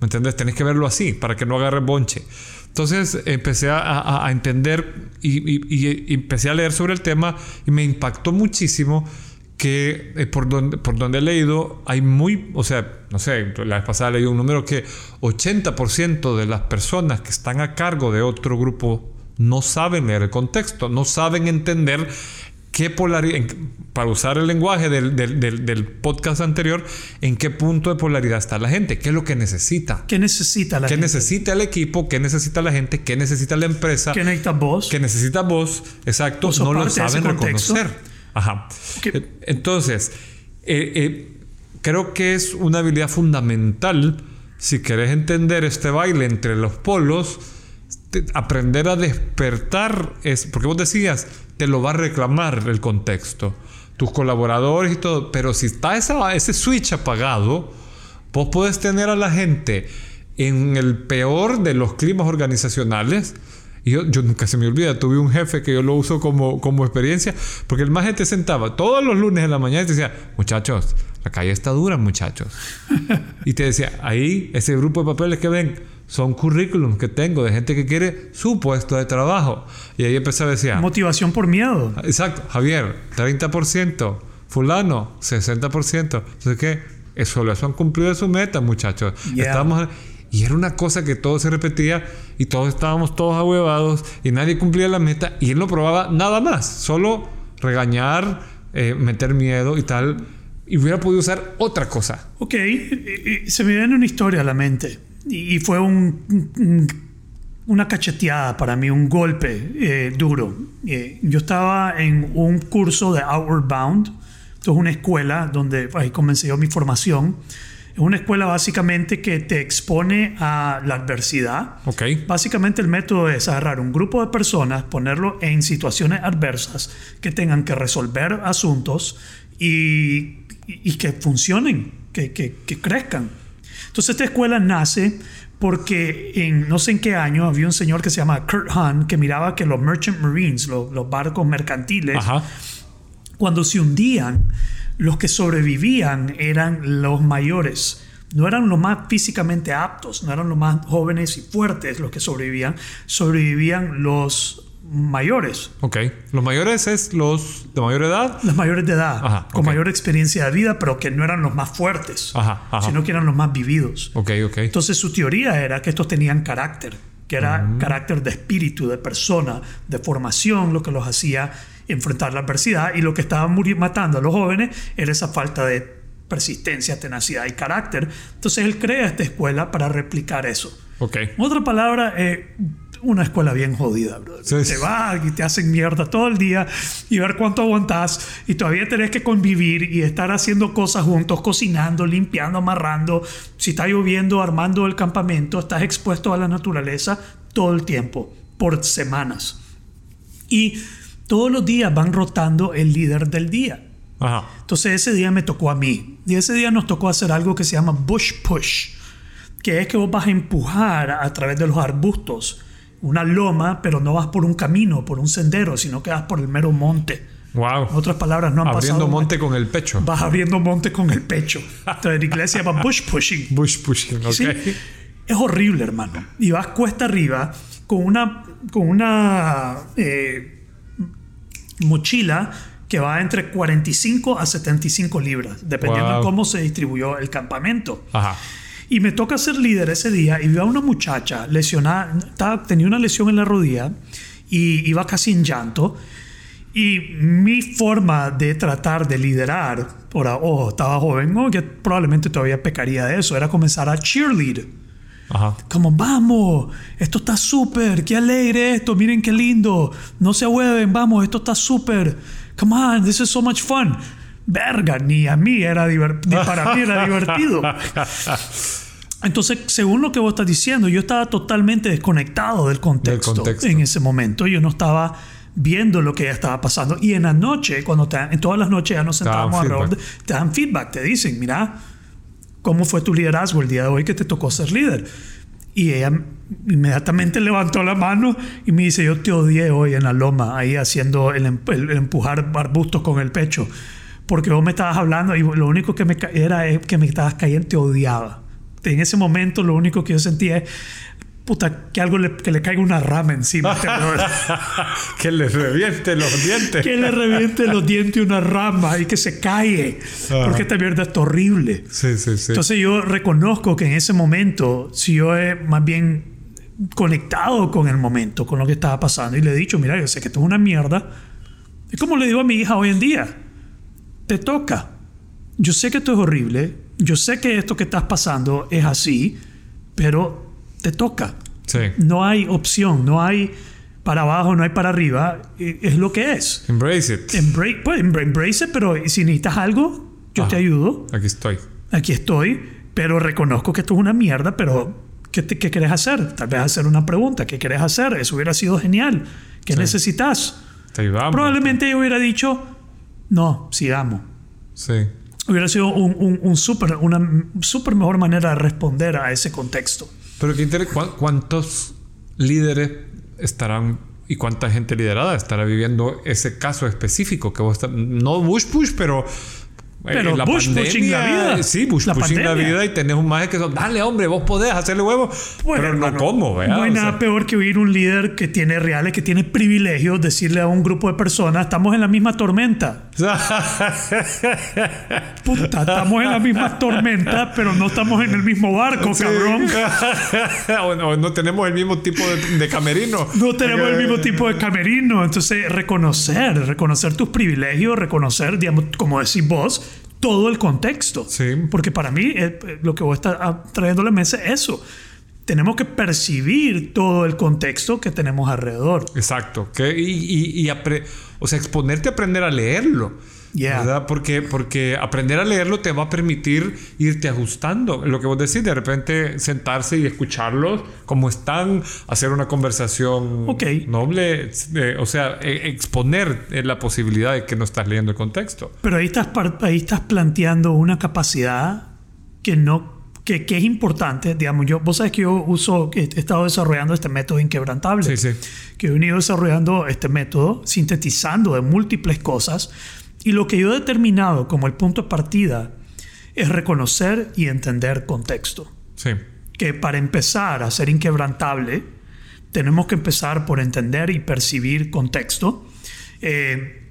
[SPEAKER 1] ¿Me entiendes? Tenés que verlo así para que no agarre bonche. Entonces empecé a, a- a entender y empecé a leer sobre el tema y me impactó muchísimo que eh, por, donde, por donde he leído hay muy, o sea, no sé, la vez pasada leí un número que 80% de las personas que están a cargo de otro grupo no saben leer el contexto, no saben entender qué polaridad, para usar el lenguaje del, del, del, podcast anterior, en qué punto de polaridad está la gente, qué es lo que necesita.
[SPEAKER 2] ¿Qué necesita la
[SPEAKER 1] ¿Qué
[SPEAKER 2] gente?
[SPEAKER 1] necesita el equipo? ¿Qué necesita la gente? ¿Qué necesita la empresa?
[SPEAKER 2] ¿Qué necesita vos?
[SPEAKER 1] ¿Qué necesita vos? Exacto,
[SPEAKER 2] ¿Vos sos
[SPEAKER 1] no lo saben reconocer. Ajá.
[SPEAKER 2] ¿Qué?
[SPEAKER 1] Entonces, eh, eh, creo que es una habilidad fundamental si querés entender este baile entre los polos, te- aprender a despertar es porque vos decías te lo va a reclamar el contexto tus colaboradores y todo pero si está esa- ese switch apagado vos podés tener a la gente en el peor de los climas organizacionales y yo, yo nunca se me olvida, tuve un jefe que yo lo uso como, como experiencia, porque el más te sentaba todos los lunes en la mañana y te decía, muchachos, la calle está dura, muchachos. y te decía, ahí ese grupo de papeles que ven son currículums que tengo de gente que quiere su puesto de trabajo. Y ahí empezaba a decir,
[SPEAKER 2] Motivación por miedo.
[SPEAKER 1] exacto, Javier, 30%, fulano, 60%. Entonces, ¿qué? Eso, eso han cumplido su meta, muchachos.
[SPEAKER 2] Yeah.
[SPEAKER 1] Estamos... Y era una cosa que todo se repetía y todos estábamos todos ahuevados y nadie cumplía la meta y él no probaba nada más, solo regañar, eh, meter miedo y tal. Y hubiera podido usar otra cosa.
[SPEAKER 2] Ok, eh, eh, se me viene una historia a la mente y, fue un, un- una cacheteada para mí, un golpe duro. Yo estaba en un curso de Outward Bound, esto es una escuela donde ahí comencé mi formación. Es una escuela básicamente que te expone a la adversidad.
[SPEAKER 1] Ok.
[SPEAKER 2] Básicamente el método es agarrar un grupo de personas, ponerlo en situaciones adversas que tengan que resolver asuntos y, y- y que funcionen, que, que- que crezcan. Entonces esta escuela nace porque en no sé en qué año había un señor que se llama Kurt Hahn que miraba que los merchant marines, los, los barcos mercantiles,
[SPEAKER 1] Ajá.
[SPEAKER 2] cuando se hundían, los que sobrevivían eran los mayores. No eran los más físicamente aptos, no eran los más jóvenes y fuertes los que sobrevivían, sobrevivían los mayores,
[SPEAKER 1] Ok. Los mayores es los de mayor edad.
[SPEAKER 2] los mayores de edad,
[SPEAKER 1] Ajá,
[SPEAKER 2] con mayor experiencia de vida, pero que no eran los más fuertes,
[SPEAKER 1] Ajá, ajá.
[SPEAKER 2] sino que eran los más vividos.
[SPEAKER 1] Ok, ok.
[SPEAKER 2] Entonces su teoría era que estos tenían carácter, que era
[SPEAKER 1] Mm.
[SPEAKER 2] carácter de espíritu, de persona, de formación, lo que los hacía enfrentar la adversidad y lo que estaba matando a los jóvenes era esa falta de persistencia, tenacidad y carácter. Entonces él crea esta escuela para replicar eso.
[SPEAKER 1] Ok.
[SPEAKER 2] En otra palabra, eh, una escuela bien jodida, bro.
[SPEAKER 1] Sí,
[SPEAKER 2] te vas y te hacen mierda todo el día y ver cuánto aguantás y todavía tenés que convivir y estar haciendo cosas juntos, cocinando, limpiando, amarrando. Si está lloviendo, armando el campamento, estás expuesto a la naturaleza todo el tiempo, por semanas. Y todos los días van rotando el líder del día.
[SPEAKER 1] Ajá.
[SPEAKER 2] Entonces ese día me tocó a mí. Y ese día nos tocó hacer algo que se llama bush push, que es que vos vas a empujar a través de los arbustos una loma, pero no vas por un camino, por un sendero, sino que vas por el mero monte.
[SPEAKER 1] Wow.
[SPEAKER 2] En otras palabras, no han
[SPEAKER 1] Abriendo
[SPEAKER 2] pasado...
[SPEAKER 1] monte con el pecho.
[SPEAKER 2] Vas abriendo monte con el pecho. Entonces en inglés se llama bush pushing.
[SPEAKER 1] Bush pushing. Ok.
[SPEAKER 2] ¿sí? Es horrible, hermano. Y vas cuesta arriba con una, con una eh, mochila que va entre 45 a 75 libras, dependiendo
[SPEAKER 1] Wow.
[SPEAKER 2] de cómo se distribuyó el campamento.
[SPEAKER 1] Ajá.
[SPEAKER 2] Y me toca ser líder ese día y vi a una muchacha lesionada, estaba- tenía una lesión en la rodilla y iba casi en llanto. Y mi forma de tratar de liderar, por oh, estaba joven, no, que probablemente todavía pecaría de eso, era comenzar a cheerlead.
[SPEAKER 1] Ajá.
[SPEAKER 2] Como, vamos, esto está súper, qué alegre esto, miren qué lindo, no se hueven, vamos, esto está súper, come on, this is so much fun. Verga, ni a mí era divertido, para mí era divertido. Entonces, según lo que vos estás diciendo, yo estaba totalmente desconectado del contexto,
[SPEAKER 1] contexto.
[SPEAKER 2] en ese momento. Yo no estaba viendo lo que ya estaba pasando. Y en la noche, cuando te, en todas las noches ya nos sentábamos alrededor, te dan feedback, te dicen, mira, ¿cómo fue tu liderazgo el día de hoy que te tocó ser líder? Y ella inmediatamente levantó la mano y me dice, yo te odié hoy en la loma, ahí haciendo el, em- empujar arbustos con el pecho, porque vos me estabas hablando y lo único que me era es que me estabas cayendo, te odiaba. En ese momento lo único que yo sentía es, puta, que algo le, que le caiga una rama encima.
[SPEAKER 1] que le reviente los dientes.
[SPEAKER 2] que le reviente los dientes una rama y que se cae.
[SPEAKER 1] Ajá.
[SPEAKER 2] Porque esta mierda es horrible.
[SPEAKER 1] Sí, sí, sí.
[SPEAKER 2] Entonces yo reconozco que en ese momento, si yo he más bien conectado con el momento, con lo que estaba pasando, y le he dicho, mira, yo sé que esto es una mierda, es como le digo a mi hija hoy en día, te toca. Yo sé que esto es horrible, yo sé que esto que estás pasando es así, pero te toca.
[SPEAKER 1] sí.
[SPEAKER 2] No hay opción, no hay para abajo, no hay para arriba, eh, es lo que es.
[SPEAKER 1] Embrace it.
[SPEAKER 2] Embrace, pues, embra- embrace it, pero si necesitas algo, yo te ayudo
[SPEAKER 1] Aquí estoy.
[SPEAKER 2] aquí estoy, pero reconozco que esto es una mierda, pero ¿qué, te- qué querés hacer? Tal vez hacer una pregunta, ¿qué querés hacer? Eso hubiera sido genial. ¿Qué
[SPEAKER 1] Sí.
[SPEAKER 2] necesitas?
[SPEAKER 1] Te ayudamos.
[SPEAKER 2] Probablemente yo hubiera dicho, no, sigamos.
[SPEAKER 1] Sí.
[SPEAKER 2] Hubiera sido un, un, un súper- una súper mejor manera de responder a ese contexto.
[SPEAKER 1] Pero qué inter- ¿cuán- ¿cuántos líderes estarán y cuánta gente liderada estará viviendo ese caso específico que vos no Bush Push, pero eh,
[SPEAKER 2] Bush pushing la vida.
[SPEAKER 1] Sí, Bush
[SPEAKER 2] La
[SPEAKER 1] pushing la
[SPEAKER 2] pandemia.
[SPEAKER 1] vida y tenés un maje que son, dale hombre, vos podés hacerle huevo,
[SPEAKER 2] Bueno,
[SPEAKER 1] pero no como, ¿verdad?
[SPEAKER 2] No hay
[SPEAKER 1] O
[SPEAKER 2] nada
[SPEAKER 1] sea,
[SPEAKER 2] peor que oír un líder que tiene reales, que tiene privilegios, decirle a un grupo de personas, estamos en la misma tormenta. Puta, estamos en la misma tormenta, pero no estamos en el mismo barco,
[SPEAKER 1] Sí.
[SPEAKER 2] cabrón.
[SPEAKER 1] o, no, no tenemos el mismo tipo de, de camerino.
[SPEAKER 2] No tenemos el mismo tipo de camerino. Entonces, reconocer, reconocer tus privilegios, reconocer, digamos, como decís vos, todo el contexto.
[SPEAKER 1] Sí.
[SPEAKER 2] Porque para mí, eh, eh, lo que vos estás ah, trayendo a la mesa es eso. Tenemos que percibir todo el contexto que tenemos alrededor.
[SPEAKER 1] Exacto. Que, y, y, y o sea, exponerte a aprender a leerlo.
[SPEAKER 2] Yeah.
[SPEAKER 1] ¿Verdad? Porque, porque aprender a leerlo te va a permitir irte ajustando. Lo que vos decís, de repente sentarse y escucharlos como están, hacer una conversación
[SPEAKER 2] Ok.
[SPEAKER 1] noble. eh, o sea, e- exponer eh, la posibilidad de que no estás leyendo el contexto.
[SPEAKER 2] Pero ahí estás, ahí estás planteando una capacidad que no que, que es importante, digamos, yo, vos sabes que yo uso, he estado desarrollando este método inquebrantable.
[SPEAKER 1] Sí, sí.
[SPEAKER 2] que he venido desarrollando este método, sintetizando de múltiples cosas, y lo que yo he determinado como el punto de partida es reconocer y entender contexto.
[SPEAKER 1] Sí.
[SPEAKER 2] Que para empezar a ser inquebrantable, tenemos que empezar por entender y percibir contexto. Eh,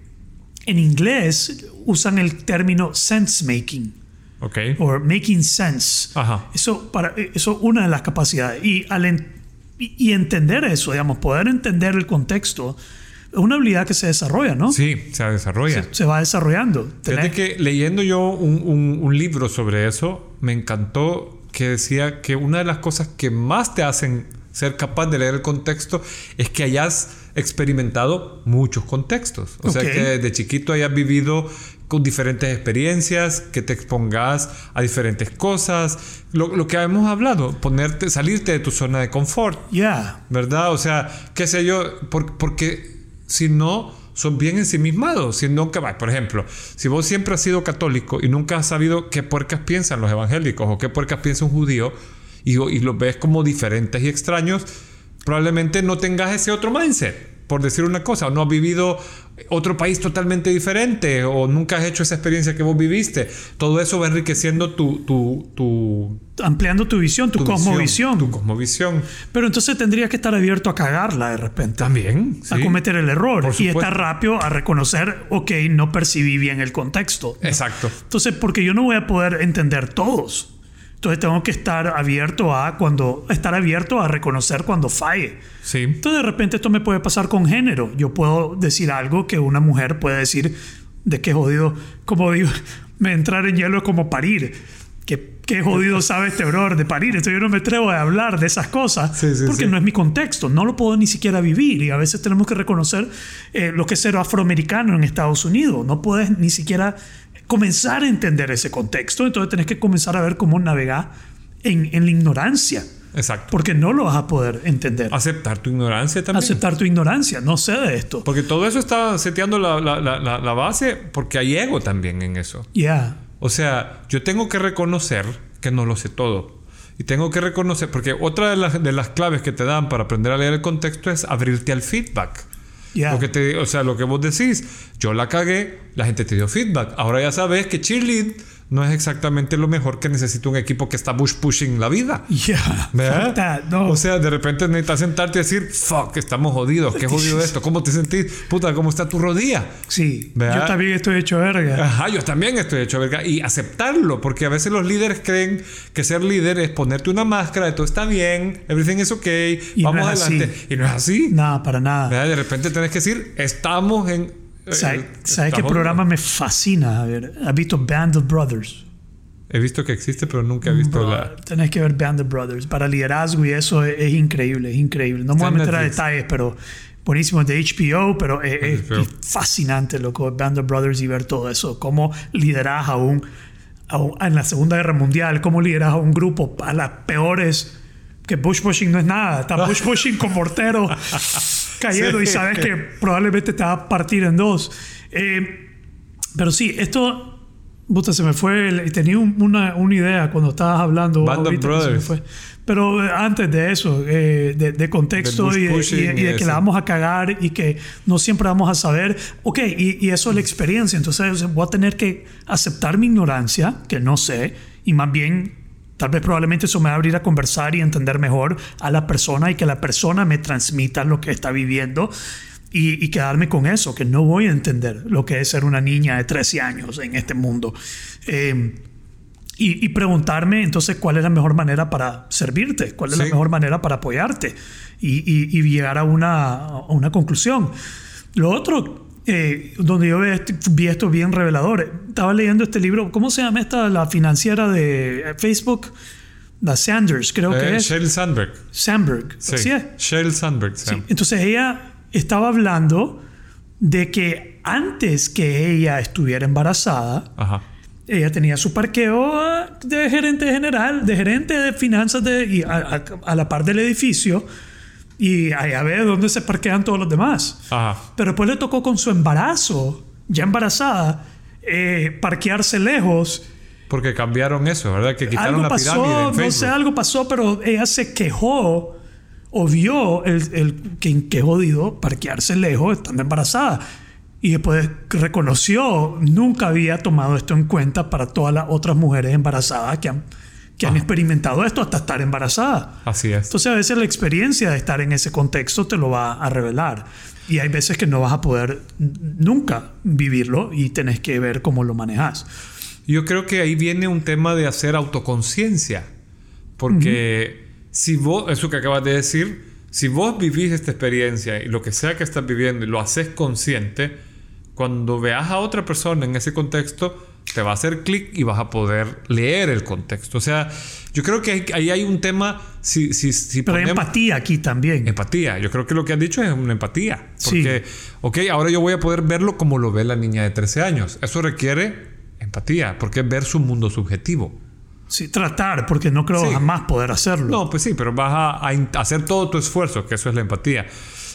[SPEAKER 2] en inglés usan el término sense making
[SPEAKER 1] Ok.
[SPEAKER 2] o making sense.
[SPEAKER 1] Ajá.
[SPEAKER 2] Eso para eso una de las capacidades y al en- y, entender eso, digamos, poder entender el contexto es una habilidad que se desarrolla, ¿no?
[SPEAKER 1] Sí, se desarrolla.
[SPEAKER 2] Se va desarrollando.
[SPEAKER 1] Fíjate que leyendo yo un, un- un libro sobre eso, me encantó que decía que una de las cosas que más te hacen ser capaz de leer el contexto es que hayas experimentado muchos contextos. O sea, que desde chiquito hayas vivido con diferentes experiencias, que te expongas a diferentes cosas. Lo, lo que hemos hablado, ponerte, salirte de tu zona de confort.
[SPEAKER 2] Ya,
[SPEAKER 1] ¿Verdad? O sea, qué sé yo, por- porque si no, son bien ensimismados. Si nunca, por ejemplo, si vos siempre has sido católico y nunca has sabido qué puercas piensan los evangélicos o qué puercas piensa un judío y, y los ves como diferentes y extraños, probablemente no tengas ese otro mindset, por decir una cosa, o no has vivido otro país totalmente diferente o nunca has hecho esa experiencia que vos viviste. Todo eso va enriqueciendo tu, tu, tu,
[SPEAKER 2] ampliando tu visión, tu,
[SPEAKER 1] tu
[SPEAKER 2] cosmovisión.
[SPEAKER 1] Tu cosmovisión.
[SPEAKER 2] Pero entonces tendrías que estar abierto a cagarla de repente.
[SPEAKER 1] También.
[SPEAKER 2] A cometer el error y estar rápido a reconocer, ok, no percibí bien el contexto.
[SPEAKER 1] Exacto.
[SPEAKER 2] Entonces, porque yo no voy a poder entender todos. Entonces tengo que estar abierto a cuando estar abierto a reconocer cuando falle.
[SPEAKER 1] Sí.
[SPEAKER 2] Entonces de repente esto me puede pasar con género. Yo puedo decir algo que una mujer puede decir de qué jodido, como digo, me entrar en hielo es como parir. ¿Qué, qué jodido sabe este brother de parir? Entonces yo no me atrevo a hablar de esas cosas
[SPEAKER 1] Sí, sí,
[SPEAKER 2] porque
[SPEAKER 1] sí.
[SPEAKER 2] no es mi contexto. No lo puedo ni siquiera vivir. Y a veces tenemos que reconocer eh, lo que es ser afroamericano en Estados Unidos. No puedes ni siquiera comenzar a entender ese contexto. Entonces tenés que comenzar a ver cómo navegar en, en la ignorancia.
[SPEAKER 1] Exacto.
[SPEAKER 2] Porque no lo vas a poder entender.
[SPEAKER 1] Aceptar tu ignorancia también.
[SPEAKER 2] Aceptar tu ignorancia. No sé de esto.
[SPEAKER 1] Porque todo eso está seteando la, la- la- la- la base porque hay ego también en eso.
[SPEAKER 2] Ya.
[SPEAKER 1] O sea, yo tengo que reconocer que no lo sé todo. Y tengo que reconocer, porque otra de las, de las claves que te dan para aprender a leer el contexto es abrirte al feedback.
[SPEAKER 2] Ya.
[SPEAKER 1] Lo que te, o sea, lo que vos decís, yo la cagué, la gente te dio feedback. Ahora ya sabes que cheerlead no es exactamente lo mejor que necesita un equipo que está bush pushing la vida.
[SPEAKER 2] Yeah,
[SPEAKER 1] ¿Verdad?
[SPEAKER 2] no.
[SPEAKER 1] O sea, de repente necesitas sentarte y decir, fuck, estamos jodidos, qué jodido esto, ¿cómo te sentís? Puta, ¿cómo está tu rodilla?
[SPEAKER 2] sí,
[SPEAKER 1] ¿verdad?
[SPEAKER 2] yo también estoy hecho verga.
[SPEAKER 1] Ajá, yo también estoy hecho verga. Y aceptarlo, porque a veces los líderes creen que ser líder es ponerte una máscara de todo está bien, everything is okay,
[SPEAKER 2] Y
[SPEAKER 1] vamos adelante.
[SPEAKER 2] así.
[SPEAKER 1] Y no es así.
[SPEAKER 2] Nada, para nada.
[SPEAKER 1] ¿Verdad? De repente tenés que decir, estamos en. Eh,
[SPEAKER 2] ¿Sabes, ¿sabes qué programa me fascina? A ver, ¿has visto Band of Brothers?
[SPEAKER 1] He visto que existe, pero nunca he visto la.
[SPEAKER 2] Bro, Tenés que ver Band of Brothers. Para liderazgo y eso es, es increíble, es increíble. No me voy a meter a detalles, pero buenísimo de HBO, pero es, es-
[SPEAKER 1] HBO.
[SPEAKER 2] es fascinante, loco, Band of Brothers y ver todo eso. Cómo lideras a un, a un- en la Segunda Guerra Mundial, cómo lideras a un grupo a las peores. Que bush pushing no es nada. Está bush pushing con mortero cayendo y
[SPEAKER 1] Sí.
[SPEAKER 2] sabes que probablemente te va a partir en dos. Eh, pero sí, esto. Puta, se me fue. el- tenía un- una, una idea cuando estabas hablando.
[SPEAKER 1] Band of
[SPEAKER 2] ahorita me
[SPEAKER 1] Brothers.
[SPEAKER 2] fue. Pero eh, antes de eso, eh, de, de contexto
[SPEAKER 1] De
[SPEAKER 2] y, de- y
[SPEAKER 1] pushing
[SPEAKER 2] y de
[SPEAKER 1] y
[SPEAKER 2] que la vamos a cagar y que no siempre vamos a saber. Ok, y, y eso es la experiencia. Entonces voy a tener que aceptar mi ignorancia, que no sé, y más bien. Tal vez probablemente eso me va a abrir a conversar y entender mejor a la persona y que la persona me transmita lo que está viviendo y, y quedarme con eso, que no voy a entender lo que es ser una niña de 13 años en este mundo. Eh, y, y preguntarme entonces cuál es la mejor manera para servirte, cuál es la mejor manera para apoyarte y, y- y llegar a una, a una conclusión. Lo otro, eh, donde yo vi esto, vi esto bien revelador, estaba leyendo este libro, ¿cómo se llama esta? La financiera de Facebook, la Sanders, creo que
[SPEAKER 1] Eh,
[SPEAKER 2] es.
[SPEAKER 1] Sheryl Sandberg.
[SPEAKER 2] Sandberg,
[SPEAKER 1] Sí.
[SPEAKER 2] ¿sí es?
[SPEAKER 1] Sheryl Sandberg.
[SPEAKER 2] Sí. Entonces ella estaba hablando de que antes que ella estuviera embarazada,
[SPEAKER 1] Ajá.
[SPEAKER 2] ella tenía su parqueo de gerente general, de gerente de finanzas de, y a, a- a la par del edificio y ahí a ver dónde se parquean todos los demás.
[SPEAKER 1] Ajá.
[SPEAKER 2] Pero después le tocó con su embarazo, ya embarazada, eh, parquearse lejos.
[SPEAKER 1] Porque cambiaron eso, ¿verdad? Que quitaron
[SPEAKER 2] Algo
[SPEAKER 1] la pirámide
[SPEAKER 2] pasó,
[SPEAKER 1] en
[SPEAKER 2] no sé, algo pasó, pero ella se quejó o vio el, el que, que jodido parquearse lejos estando embarazada. Y después reconoció, nunca había tomado esto en cuenta para todas las otras mujeres embarazadas que han, que han experimentado esto hasta estar embarazada.
[SPEAKER 1] Así es.
[SPEAKER 2] Entonces a veces la experiencia de estar en ese contexto te lo va a revelar. Y hay veces que no vas a poder nunca vivirlo y tenés que ver cómo lo manejas.
[SPEAKER 1] Yo creo que ahí viene un tema de hacer autoconciencia. Porque si vos, eso que acabas de decir, si vos vivís esta experiencia y lo que sea que estás viviendo y lo haces consciente, cuando veas a otra persona en ese contexto, te va a hacer clic y vas a poder leer el contexto. O sea, yo creo que ahí- ahí hay un tema, si, si, si
[SPEAKER 2] Pero hay
[SPEAKER 1] ponemos-
[SPEAKER 2] empatía aquí también.
[SPEAKER 1] Empatía. Yo creo que lo que has dicho es una empatía.
[SPEAKER 2] Sí.
[SPEAKER 1] Porque, ok, ahora yo voy a poder verlo como lo ve la niña de 13 años. Eso requiere empatía, porque es ver su mundo subjetivo.
[SPEAKER 2] Sí, tratar, porque no creo
[SPEAKER 1] Sí.
[SPEAKER 2] jamás poder hacerlo.
[SPEAKER 1] No, pues sí, pero vas a, a hacer todo tu esfuerzo, que eso es la empatía.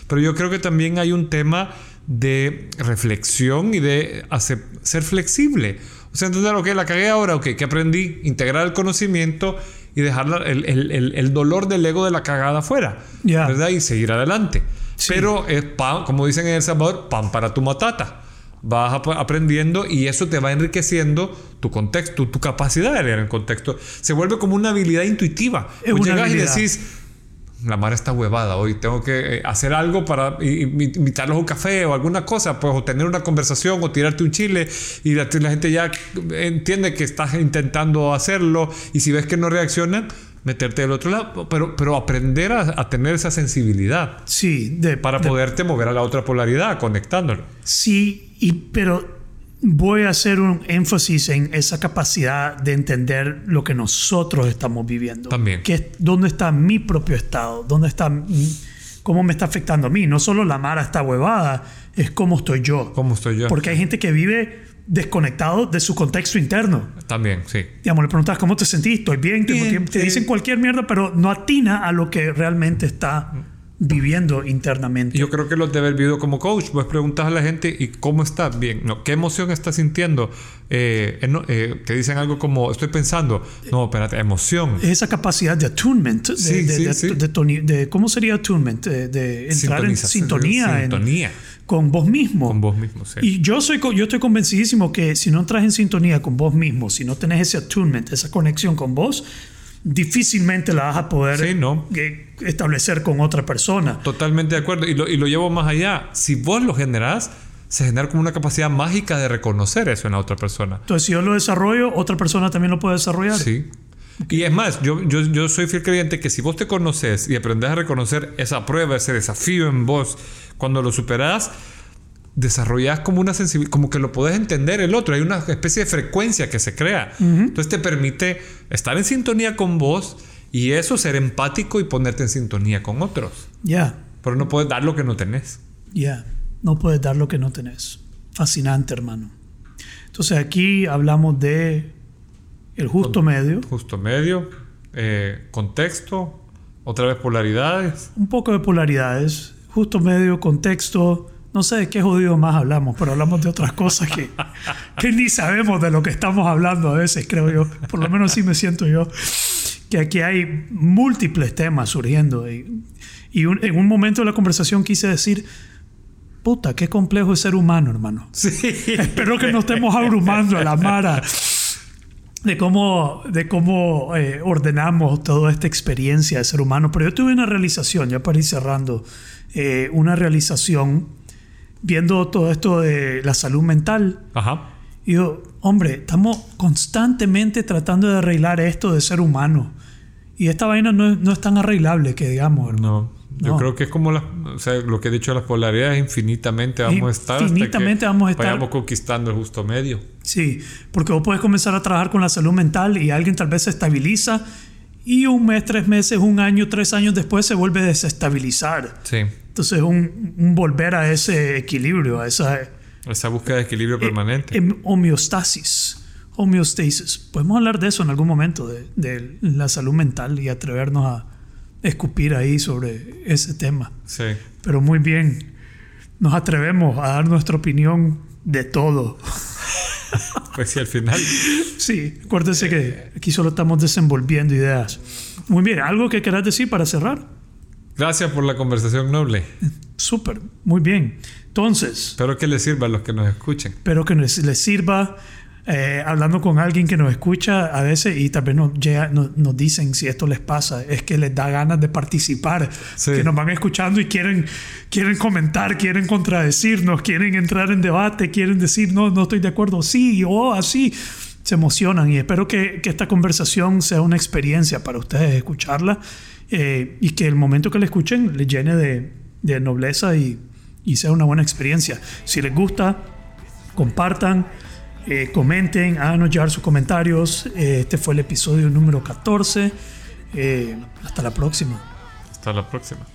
[SPEAKER 1] Pero yo creo que también hay un tema de reflexión y de hacer- ser flexible. O sea, entender, ok, la cagué ahora, ok, que aprendí, integrar el conocimiento y dejar la- el, el- el- dolor del ego de la cagada afuera,
[SPEAKER 2] Ya.
[SPEAKER 1] ¿verdad? Y seguir adelante.
[SPEAKER 2] Sí.
[SPEAKER 1] Pero es pan, como dicen en El Salvador, pan para tu matata. Vas ap- aprendiendo y eso te va enriqueciendo tu contexto, tu capacidad de leer el contexto. Se vuelve como una habilidad intuitiva.
[SPEAKER 2] Es
[SPEAKER 1] llegas
[SPEAKER 2] habilidad.
[SPEAKER 1] y decís, la mar está huevada hoy, tengo que eh, hacer algo para invitarlos a un café o alguna cosa, pues, o tener una conversación o tirarte un chile y la, la gente ya entiende que estás intentando hacerlo y si ves que no reaccionan, meterte del otro lado, pero, pero aprender a, a tener esa sensibilidad
[SPEAKER 2] Sí, de,
[SPEAKER 1] para
[SPEAKER 2] de-
[SPEAKER 1] poderte mover a la otra polaridad, conectándolo.
[SPEAKER 2] sí, y, pero voy a hacer un énfasis en esa capacidad de entender lo que nosotros estamos viviendo.
[SPEAKER 1] También.
[SPEAKER 2] Que ¿Dónde está mi propio estado? ¿Dónde está mi- cómo me está afectando a mí? No solo la Mara está huevada, es cómo estoy yo.
[SPEAKER 1] ¿Cómo estoy yo?
[SPEAKER 2] Porque hay gente que vive desconectado de su contexto interno.
[SPEAKER 1] También, sí.
[SPEAKER 2] Digamos, le preguntas cómo te sentís, estoy bien, Tengo
[SPEAKER 1] Bien,
[SPEAKER 2] tiempo? te
[SPEAKER 1] sí.
[SPEAKER 2] dicen cualquier mierda, pero no atina a lo que realmente está viviendo internamente.
[SPEAKER 1] Yo creo que lo de haber vivido como coach, vos preguntas a la gente y cómo está bien, no, qué emoción está sintiendo, eh, eh, eh, que dicen algo como estoy pensando, no, espérate, emoción.
[SPEAKER 2] Esa capacidad de attunement, de,
[SPEAKER 1] Sí,
[SPEAKER 2] de-
[SPEAKER 1] sí,
[SPEAKER 2] de-
[SPEAKER 1] sí.
[SPEAKER 2] de ¿cómo sería attunement? De, entrar en
[SPEAKER 1] Sintonización,
[SPEAKER 2] sintonía, en-
[SPEAKER 1] sintonía.
[SPEAKER 2] con vos mismo.
[SPEAKER 1] Con vos mismo, sí.
[SPEAKER 2] Y yo, soy, yo estoy convencidísimo que si no entras en sintonía con vos mismo, si no tenés ese attunement, esa conexión con vos, difícilmente la vas a poder
[SPEAKER 1] Sí, ¿no?
[SPEAKER 2] eh, establecer con otra persona.
[SPEAKER 1] Totalmente de acuerdo. Y lo, y lo llevo más allá. Si vos lo generás, se genera como una capacidad mágica de reconocer eso en la otra persona.
[SPEAKER 2] Entonces, si yo lo desarrollo, otra persona también lo puede desarrollar.
[SPEAKER 1] Sí. Y es más, yo, yo, yo soy fiel creyente que si vos te conoces y aprendes a reconocer esa prueba, ese desafío en vos, cuando lo superás, desarrollas como una sensibilidad, como que lo podés entender el otro. Hay una especie de frecuencia que se crea. Entonces te permite estar en sintonía con vos y eso ser empático y ponerte en sintonía con otros.
[SPEAKER 2] Ya,
[SPEAKER 1] Pero no puedes dar lo que no tenés.
[SPEAKER 2] ya. No puedes dar lo que no tenés. Fascinante, hermano. Entonces, aquí hablamos de el justo medio,
[SPEAKER 1] Justo medio, eh, contexto, otra vez polaridades.
[SPEAKER 2] un poco de polaridades, justo medio, contexto. No sé de qué jodido más hablamos, pero hablamos de otras cosas que, que ni sabemos de lo que estamos hablando a veces, creo yo. Por lo menos así me siento yo. Que aquí hay múltiples temas surgiendo. Y, y un- en un momento de la conversación quise decir, puta, qué complejo es ser humano, hermano.
[SPEAKER 1] Sí.
[SPEAKER 2] Espero que no estemos abrumando a la Mara de cómo, de cómo eh, ordenamos toda esta experiencia de ser humano. Pero yo tuve una realización, ya para ir cerrando, eh, una realización viendo todo esto de la salud mental.
[SPEAKER 1] Ajá.
[SPEAKER 2] Y yo, hombre, estamos constantemente tratando de arreglar esto de ser humano. Y esta vaina no es, no es tan arreglable que digamos, hermano.
[SPEAKER 1] No. Yo
[SPEAKER 2] No.
[SPEAKER 1] creo que es como las, o sea, lo que he dicho las polaridades, infinitamente vamos a estar.
[SPEAKER 2] Infinitamente vamos a estar.
[SPEAKER 1] Vayamos conquistando el justo medio.
[SPEAKER 2] Sí, porque vos puedes comenzar a trabajar con la salud mental y alguien tal vez se estabiliza y un mes, tres meses, un año, tres años después se vuelve a desestabilizar.
[SPEAKER 1] Sí.
[SPEAKER 2] Entonces, un, un volver a ese equilibrio, a esa
[SPEAKER 1] Esa búsqueda de equilibrio permanente.
[SPEAKER 2] em- homeostasis. Homeostasis. Podemos hablar de eso en algún momento, de, de la salud mental y atrevernos a escupir ahí sobre ese tema.
[SPEAKER 1] sí.
[SPEAKER 2] Pero muy bien, nos atrevemos a dar nuestra opinión de todo.
[SPEAKER 1] Pues sí, al final.
[SPEAKER 2] Sí, acuérdense que aquí solo estamos desenvolviendo ideas. Muy bien, ¿algo que querás decir para cerrar?
[SPEAKER 1] Gracias por la conversación noble.
[SPEAKER 2] Súper, muy bien. Entonces,
[SPEAKER 1] Espero que les sirva a los que nos escuchen.
[SPEAKER 2] espero que les, les sirva eh, hablando con alguien que nos escucha a veces y también nos, llega- nos, nos dicen si esto les pasa, es que les da ganas de participar,
[SPEAKER 1] Sí.
[SPEAKER 2] que nos van escuchando y quieren, quieren comentar, quieren contradecirnos, quieren entrar en debate, quieren decir, no, no estoy de acuerdo, sí, o así. Se emocionan y espero que, que esta conversación sea una experiencia para ustedes escucharla eh, y que el momento que la escuchen les llene de, nobleza y, y sea una buena experiencia. Si les gusta, compartan, eh, comenten, háganos llegar sus comentarios. Eh, este fue el episodio número 14. Eh, hasta la próxima.
[SPEAKER 1] Hasta la próxima.